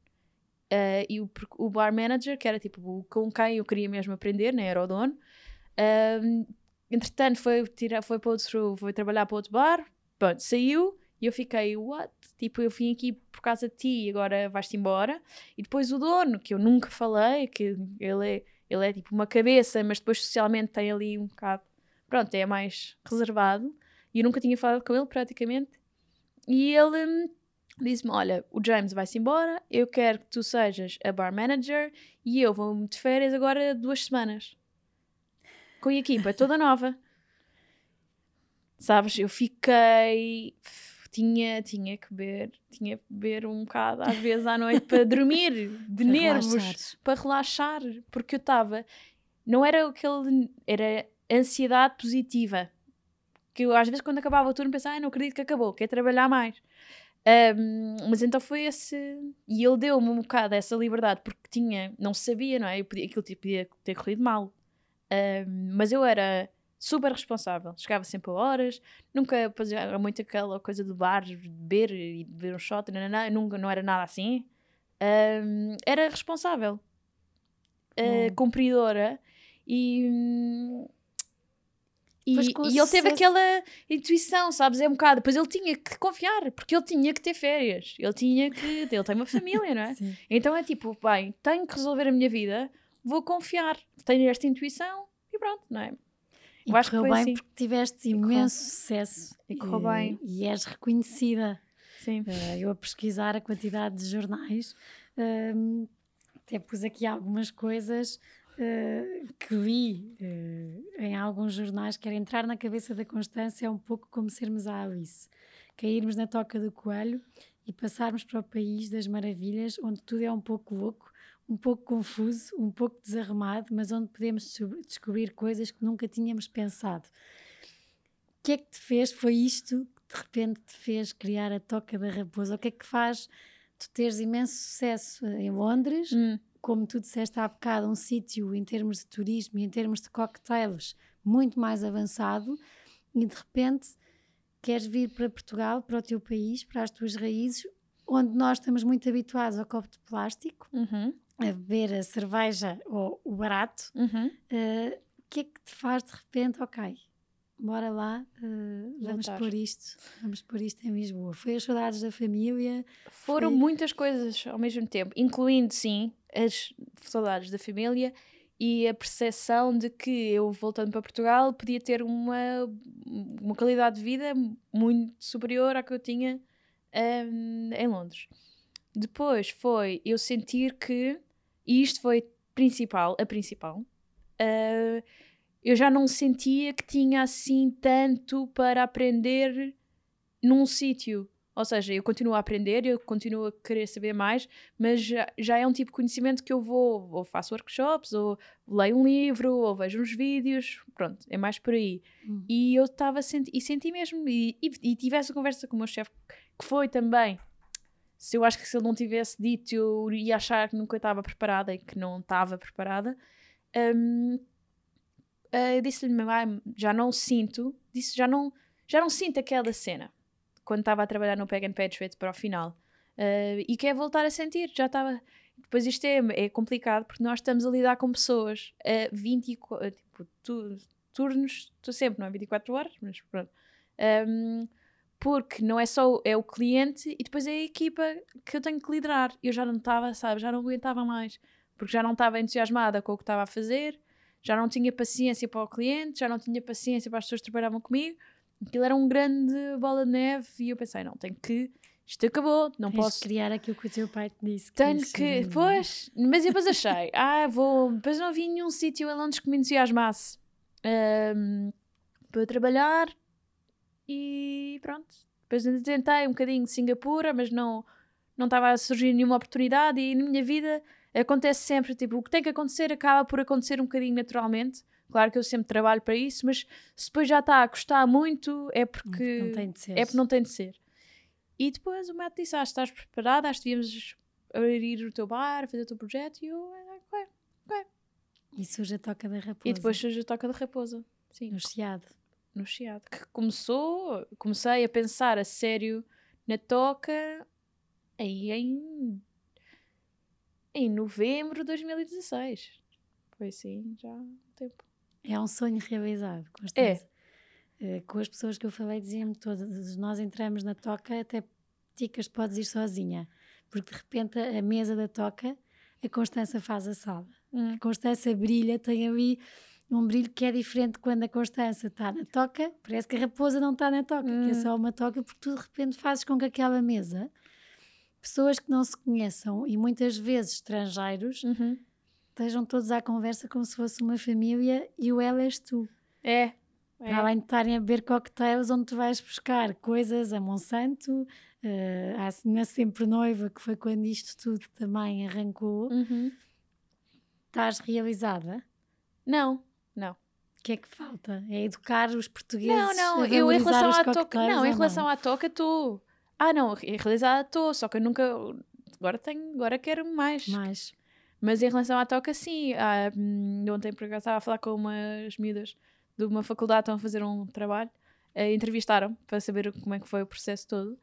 Uh, e o, o, bar manager, que era tipo com quem eu queria mesmo aprender, né, era o dono, uh, entretanto foi, tirar, foi, para outro, foi trabalhar para outro bar, pronto, saiu e eu fiquei, what? Tipo, eu vim aqui por causa de ti e agora vais-te embora. E depois o dono, que eu nunca falei, que ele é, ele é tipo uma cabeça, mas depois socialmente tem ali um bocado, pronto, é mais reservado. E eu nunca tinha falado com ele praticamente. E ele hum, disse-me: Olha, o James vai-se embora, eu quero que tu sejas a bar manager e eu vou-me de férias agora duas semanas. Com a equipa toda nova. <laughs> Sabes, eu fiquei. Tinha, tinha que beber, tinha que beber um bocado às vezes à noite para dormir, de para nervos, relaxar. para relaxar, porque eu estava. Não era aquele. Era ansiedade positiva. Que eu às vezes quando acabava o turno pensava, ah, não acredito que acabou, quero trabalhar mais. Um, mas então foi esse. E ele deu-me um bocado essa liberdade porque tinha, não sabia, não é? Eu podia, aquilo podia ter corrido mal. Um, mas eu era super responsável. Chegava sempre a horas, nunca fazia muito aquela coisa do bar, beber e beber um shot, não, não, nunca, não era nada assim. Um, era responsável, uh, cumpridora e. E, e ele teve aquela intuição, sabes? É um bocado. Depois ele tinha que confiar, porque ele tinha que ter férias. Ele tinha que. Ele tem uma família, não é? <laughs> então é tipo, bem, tenho que resolver a minha vida, vou confiar. Tenho esta intuição e pronto, não é? E Eu acho correu que bem assim. porque tiveste imenso sucesso. E correu bem. E és reconhecida. Sim. Uh, eu a pesquisar a quantidade de jornais, uh, até pus aqui algumas coisas uh, que li em alguns jornais, que era entrar na cabeça da Constância é um pouco como sermos a Alice. Cairmos na toca do coelho e passarmos para o país das maravilhas, onde tudo é um pouco louco um pouco confuso, um pouco desarrumado, mas onde podemos descobrir coisas que nunca tínhamos pensado. O que é que te fez? Foi isto que de repente te fez criar a Toca da Raposa? O que é que faz tu teres imenso sucesso em Londres? Hum. Como tu disseste há bocado, um sítio em termos de turismo e em termos de cocktails muito mais avançado e de repente queres vir para Portugal, para o teu país, para as tuas raízes, onde nós estamos muito habituados ao copo de plástico, uhum a beber a cerveja ou o barato, uhum. uh, o que é que te faz de repente, ok, bora lá, uh, vamos pôr isto, vamos pôr isto em Lisboa. Foi as saudades da família? Foram foi... muitas coisas ao mesmo tempo, incluindo, sim, as saudades da família e a percepção de que eu, voltando para Portugal, podia ter uma, uma qualidade de vida muito superior à que eu tinha um, em Londres. Depois foi eu sentir que e isto foi principal, a principal. Uh, eu já não sentia que tinha assim tanto para aprender num sítio. Ou seja, eu continuo a aprender, eu continuo a querer saber mais, mas já, já é um tipo de conhecimento que eu vou, ou faço workshops, ou leio um livro, ou vejo uns vídeos, pronto, é mais por aí. Hum. E eu estava senti e senti mesmo, e, e, e tive essa conversa com o meu chefe, que foi também se eu acho que se ele não tivesse dito, eu ia achar que nunca estava preparada e que não estava preparada. Um, uh, disse-lhe, ah, já não sinto, disse, já não, já não sinto aquela cena quando estava a trabalhar no Peg and Patriot para o final. Uh, e quer voltar a sentir, já estava. Depois isto é, é complicado porque nós estamos a lidar com pessoas a 24, tipo, tu, turnos, tu sempre, não é 24 horas, mas pronto. Um, porque não é só é o cliente e depois é a equipa que eu tenho que liderar. Eu já não estava, sabe, já não aguentava mais, porque já não estava entusiasmada com o que estava a fazer, já não tinha paciência para o cliente, já não tinha paciência para as pessoas que trabalhavam comigo. Aquilo era um grande bola de neve e eu pensei, não, tenho que isto acabou, não Tens posso criar aquilo que o teu pai te disse. Tenho que, que pois, mas depois achei, <laughs> ah, vou, depois não havia nenhum sítio em Londres que me entusiasmasse um, para trabalhar, e pronto. Depois tentei um bocadinho de Singapura, mas não não estava a surgir nenhuma oportunidade e na minha vida acontece sempre, tipo, o que tem que acontecer acaba por acontecer um bocadinho naturalmente. Claro que eu sempre trabalho para isso, mas se depois já está a custar muito é porque não tem de ser. É porque não tem de ser. E depois o Matt disse: Ah, estás preparada? Acho que devíamos abrir o teu bar, fazer o teu projeto. E eu, ah, ok, ok. E surge a toca da raposa. E depois surge a toca da raposa. Sim. No Chiado no Chiado. Que começou, comecei a pensar a sério na toca aí em, em novembro de 2016. Foi assim, já há um tempo. É um sonho realizado, Constância. É. Uh, com as pessoas que eu falei, diziam-me todas: nós entramos na toca, até ticas podes ir sozinha, porque de repente a mesa da toca, a Constança faz a sala. Hum. A Constança brilha, tem ali um brilho que é diferente quando a Constança está na toca, parece que a raposa não está na toca, hum. que é hum. só uma toca, porque tu de repente fazes com que aquela mesa, pessoas que não se conheçam e muitas vezes estrangeiros, uhum. estejam todos à conversa como se fosse uma família e o ela és tu. É. É. Para além de estarem a beber cocktails onde tu vais buscar coisas a Monsanto, uh, na Sempre Noiva, que foi quando isto tudo também arrancou, uhum. estás realizada? Não, que é que falta? É educar os portugueses? Não, não, eu em relação à toca. Não, em relação não? à toca, estou. Ah, não, realizada estou, só que eu nunca. Agora tenho, agora quero mais. Mais. Mas em relação à toca, sim. Ah, ontem, por acaso, estava a falar com umas miúdas de uma faculdade, estão a fazer um trabalho. Uh, entrevistaram para saber como é que foi o processo todo.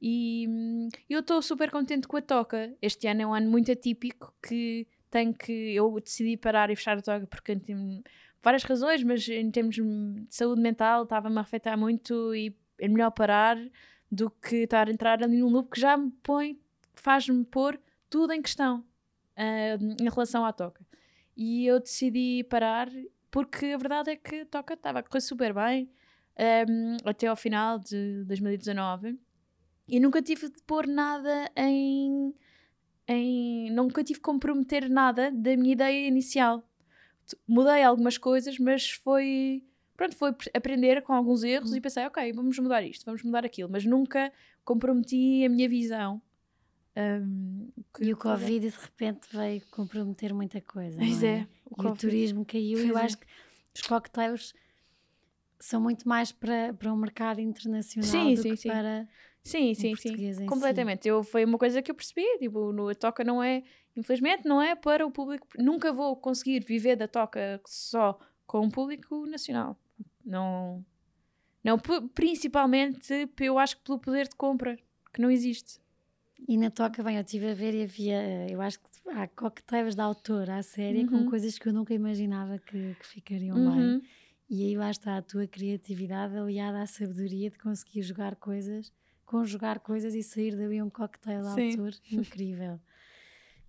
E hum, eu estou super contente com a toca. Este ano é um ano muito atípico que tenho que. Eu decidi parar e fechar a toca porque várias razões, mas em termos de saúde mental estava-me a afetar muito e é melhor parar do que estar a entrar ali num loop que já me põe, faz-me pôr tudo em questão uh, em relação à toca. E eu decidi parar porque a verdade é que a toca estava a correr super bem um, até ao final de 2019 e nunca tive de pôr nada em, em. Nunca tive de comprometer nada da minha ideia inicial. Mudei algumas coisas, mas foi. Pronto, foi aprender com alguns erros e pensei, ok, vamos mudar isto, vamos mudar aquilo, mas nunca comprometi a minha visão. Um, e o Covid de repente veio comprometer muita coisa. Pois é? é? O, e o turismo caiu. e eu é. acho que os cocktails são muito mais para, para um mercado internacional sim, do sim, que sim. para Sim, sim, sim. Completamente. Si. Eu, foi uma coisa que eu percebi. Tipo, no, a toca não é, infelizmente, não é para o público. Nunca vou conseguir viver da toca só com o público nacional. Não. Não, principalmente, eu acho que pelo poder de compra, que não existe. E na toca, bem, eu estive a ver e havia, eu acho que há coquetéis da autor à série uhum. com coisas que eu nunca imaginava que, que ficariam uhum. bem. E aí lá está a tua criatividade aliada à sabedoria de conseguir jogar coisas conjugar coisas e sair dali um cocktail Sim. autor <laughs> incrível.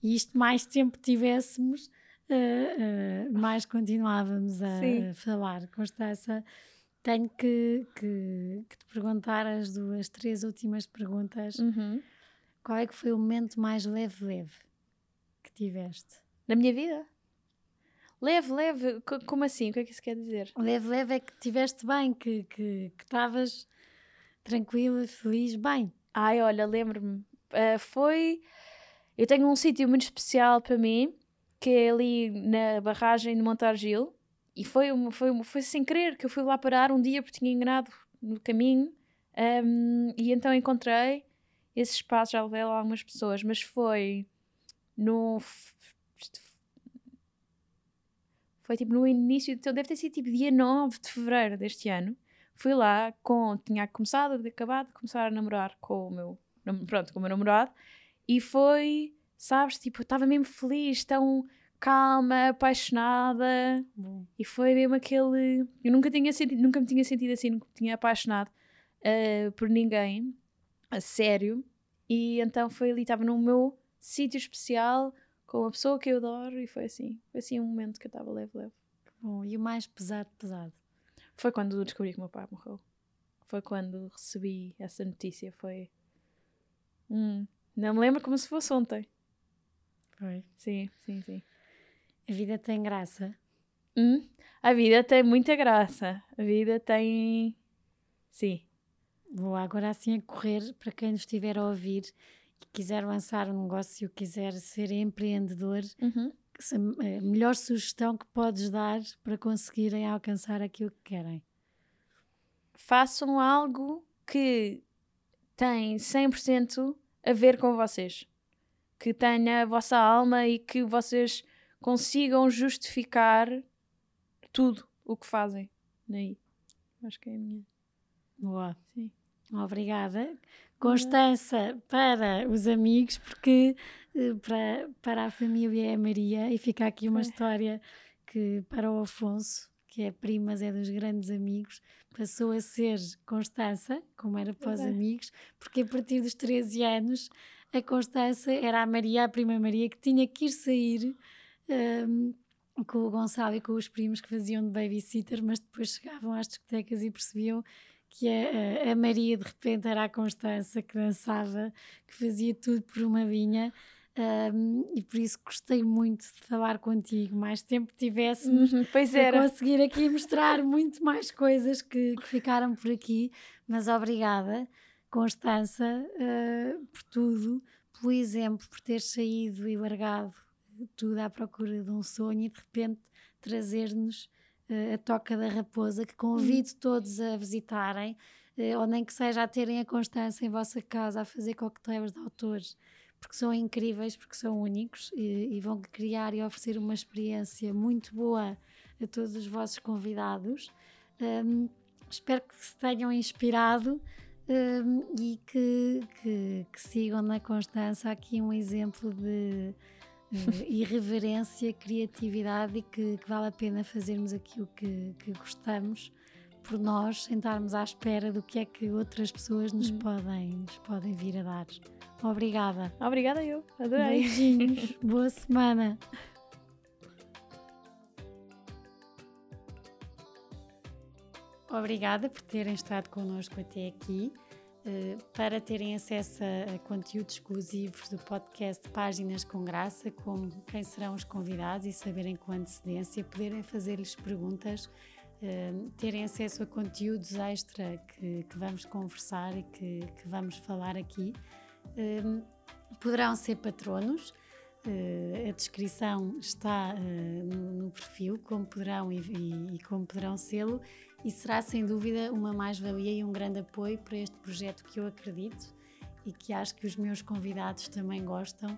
E isto mais tempo tivéssemos, uh, uh, mais continuávamos a, a falar. Constança, tenho que, que, que, te perguntar as duas, três últimas perguntas. Uhum. Qual é que foi o momento mais leve-leve que tiveste? Na minha vida? Leve, leve, como assim? O que é que isso quer dizer? Leve, leve é que tiveste bem, que estavas tranquila, feliz, bem. Ai, olha, lembro-me. Uh, foi. Eu tenho um sítio muito especial para mim, que é ali na barragem de Montargil. E foi, uma, foi, uma, foi sem querer que eu fui lá parar um dia porque tinha enganado no caminho. Um, e então encontrei esse espaço, já levei lá algumas pessoas, mas foi no. Foi tipo no início, deve ter sido tipo dia 9 de fevereiro deste ano fui lá com. Tinha começado, acabado de começar a namorar com o meu. Pronto, com o meu namorado. E foi, sabes, tipo, estava mesmo feliz, tão calma, apaixonada. Bom. E foi mesmo aquele. Eu nunca, tinha sentido, nunca me tinha sentido assim, nunca me tinha apaixonado uh, por ninguém, a sério. E então foi ali, estava no meu sítio especial, com uma pessoa que eu adoro, e foi assim. Foi assim um momento que eu estava leve, leve. Bom, e o mais pesado, pesado? Foi quando descobri que o meu pai morreu. Foi quando recebi essa notícia. Foi. Hum, não me lembro como se fosse ontem. Foi. Sim, sim, sim. A vida tem graça. Hum? A vida tem muita graça. A vida tem. Sim. Vou agora assim a correr para quem nos estiver a ouvir e quiser lançar um negócio, quiser ser empreendedor, uhum a melhor sugestão que podes dar para conseguirem alcançar aquilo que querem? Façam algo que tem 100% a ver com vocês. Que tenha a vossa alma e que vocês consigam justificar tudo o que fazem. Daí. Acho que é a minha. Boa. Sim. Obrigada. Constança para os amigos, porque eh, para, para a família é Maria, e fica aqui uma história que para o Afonso, que é primas, é dos grandes amigos, passou a ser Constança, como era para os amigos, porque a partir dos 13 anos a Constança era a Maria, a prima Maria, que tinha que ir sair um, com o Gonçalo e com os primos que faziam de babysitter, mas depois chegavam às discotecas e percebiam que a, a Maria de repente era a Constança que dançava, que fazia tudo por uma vinha um, e por isso gostei muito de falar contigo. Mais tempo tivéssemos uhum, pois para conseguir aqui <laughs> mostrar muito mais coisas que, que ficaram por aqui. Mas obrigada, Constança, uh, por tudo, pelo exemplo, por ter saído e largado tudo à procura de um sonho e de repente trazer-nos uh, a Toca da Raposa, que convido uhum. todos a visitarem. ou nem que seja a terem a constância em vossa casa a fazer coquetéis de autores, porque são incríveis, porque são únicos e, e vão criar e oferecer uma experiência muito boa a todos os vossos convidados. Um, espero que se tenham inspirado um, e que, que, que, sigam na Constança aqui um exemplo de <laughs> irreverência, criatividade e que, que, vale a pena fazermos aquilo que, que gostamos por nós, sentarmos à espera do que é que outras pessoas nos, hum. podem, nos podem vir a dar. Obrigada. Obrigada eu, adorei. Beijinhos, <laughs> boa semana. Obrigada por terem estado connosco até aqui. Uh, para terem acesso a, a, conteúdos exclusivos do podcast Páginas com Graça, como quem serão os convidados e saberem com antecedência, poderem fazer-lhes perguntas, uh, terem acesso a conteúdos extra que, que vamos conversar e que, que, vamos falar aqui, uh, poderão ser patronos. Uh, a descrição está no, no, perfil, como poderão e, e, e como poderão sê-lo, e será sem dúvida uma mais-valia e um grande apoio para este projeto que eu acredito e que acho que os meus convidados também gostam